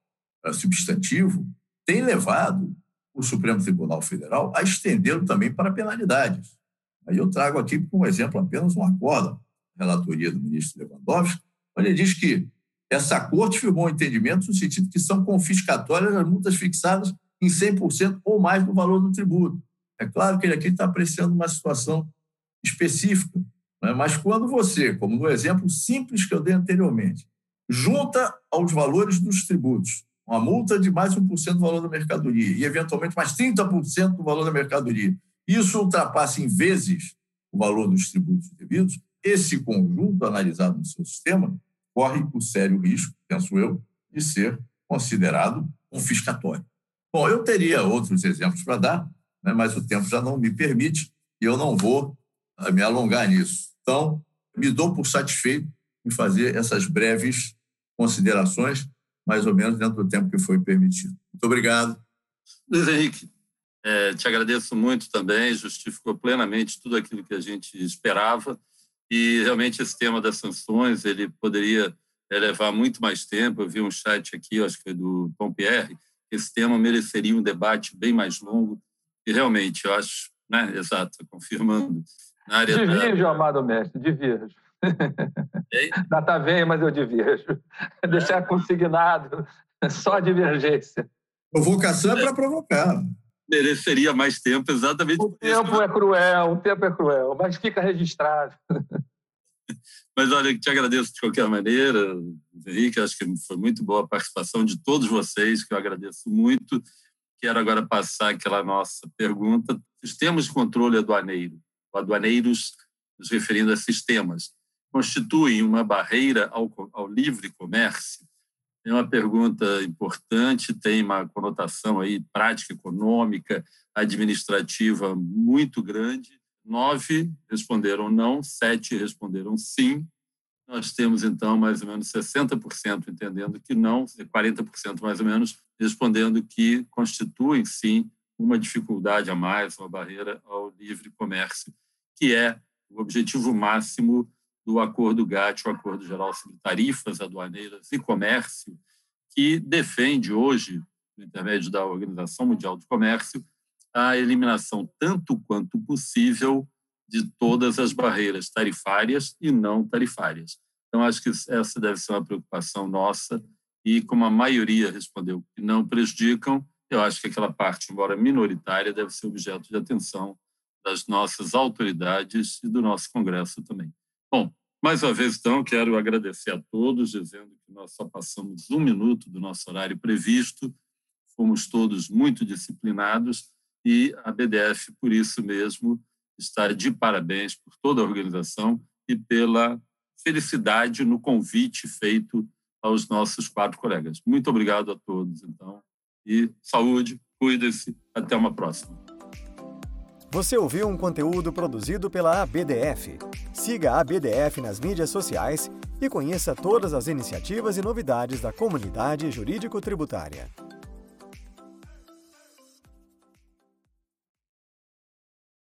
eh, substantivo tem levado o Supremo Tribunal Federal a estendê-lo também para penalidades. Aí eu trago aqui como exemplo apenas um acordo, relatoria do ministro Lewandowski, onde ele diz que essa corte firmou um entendimento no sentido que são confiscatórias as multas fixadas em 100% ou mais do valor do tributo. É claro que ele aqui está apreciando uma situação específica, né? mas quando você, como no exemplo simples que eu dei anteriormente, junta aos valores dos tributos uma multa de mais 1% do valor da mercadoria e, eventualmente, mais 30% do valor da mercadoria. Isso ultrapassa em vezes o valor dos tributos devidos. Esse conjunto, analisado no seu sistema, corre o sério risco, penso eu, de ser considerado confiscatório. Bom, eu teria outros exemplos para dar, né, mas o tempo já não me permite e eu não vou a me alongar nisso. Então, me dou por satisfeito em fazer essas breves considerações, mais ou menos dentro do tempo que foi permitido. Muito obrigado. Luiz Henrique, é, te agradeço muito também, justificou plenamente tudo aquilo que a gente esperava e realmente esse tema das sanções ele poderia levar muito mais tempo. Eu vi um chat aqui, acho que foi do Tom Pierre, esse tema mereceria um debate bem mais longo e realmente eu acho, né, exato, confirmando. Na área divirjo, da... amado mestre, divirjo. (laughs) Data vem, mas eu divirjo. É. Deixar consignado, só divergência. Provocação é para provocar. Mereceria mais tempo, exatamente. O tempo é cruel, o tempo é cruel, mas fica registrado. (laughs) Mas olha, te agradeço de qualquer maneira, Henrique. Acho que foi muito boa a participação de todos vocês, que eu agradeço muito. Quero agora passar aquela nossa pergunta. Sistemas de controle aduaneiro, aduaneiros, nos referindo a sistemas, constituem uma barreira ao, ao livre comércio? É uma pergunta importante, tem uma conotação aí prática, econômica, administrativa muito grande. Nove responderam não, sete responderam sim. Nós temos, então, mais ou menos 60% entendendo que não, 40% mais ou menos respondendo que constituem, sim, uma dificuldade a mais, uma barreira ao livre comércio, que é o objetivo máximo do Acordo GATT, o Acordo Geral sobre Tarifas Aduaneiras e Comércio, que defende hoje, no intermédio da Organização Mundial do Comércio, a eliminação tanto quanto possível de todas as barreiras tarifárias e não tarifárias. Então, acho que essa deve ser uma preocupação nossa e, como a maioria respondeu que não prejudicam, eu acho que aquela parte, embora minoritária, deve ser objeto de atenção das nossas autoridades e do nosso Congresso também. Bom, mais uma vez, então, quero agradecer a todos, dizendo que nós só passamos um minuto do nosso horário previsto, fomos todos muito disciplinados e a BDF, por isso mesmo, está de parabéns por toda a organização e pela felicidade no convite feito aos nossos quatro colegas. Muito obrigado a todos, então, e saúde, cuide-se, até uma próxima. Você ouviu um conteúdo produzido pela ABDF. Siga a ABDF nas mídias sociais e conheça todas as iniciativas e novidades da comunidade jurídico-tributária.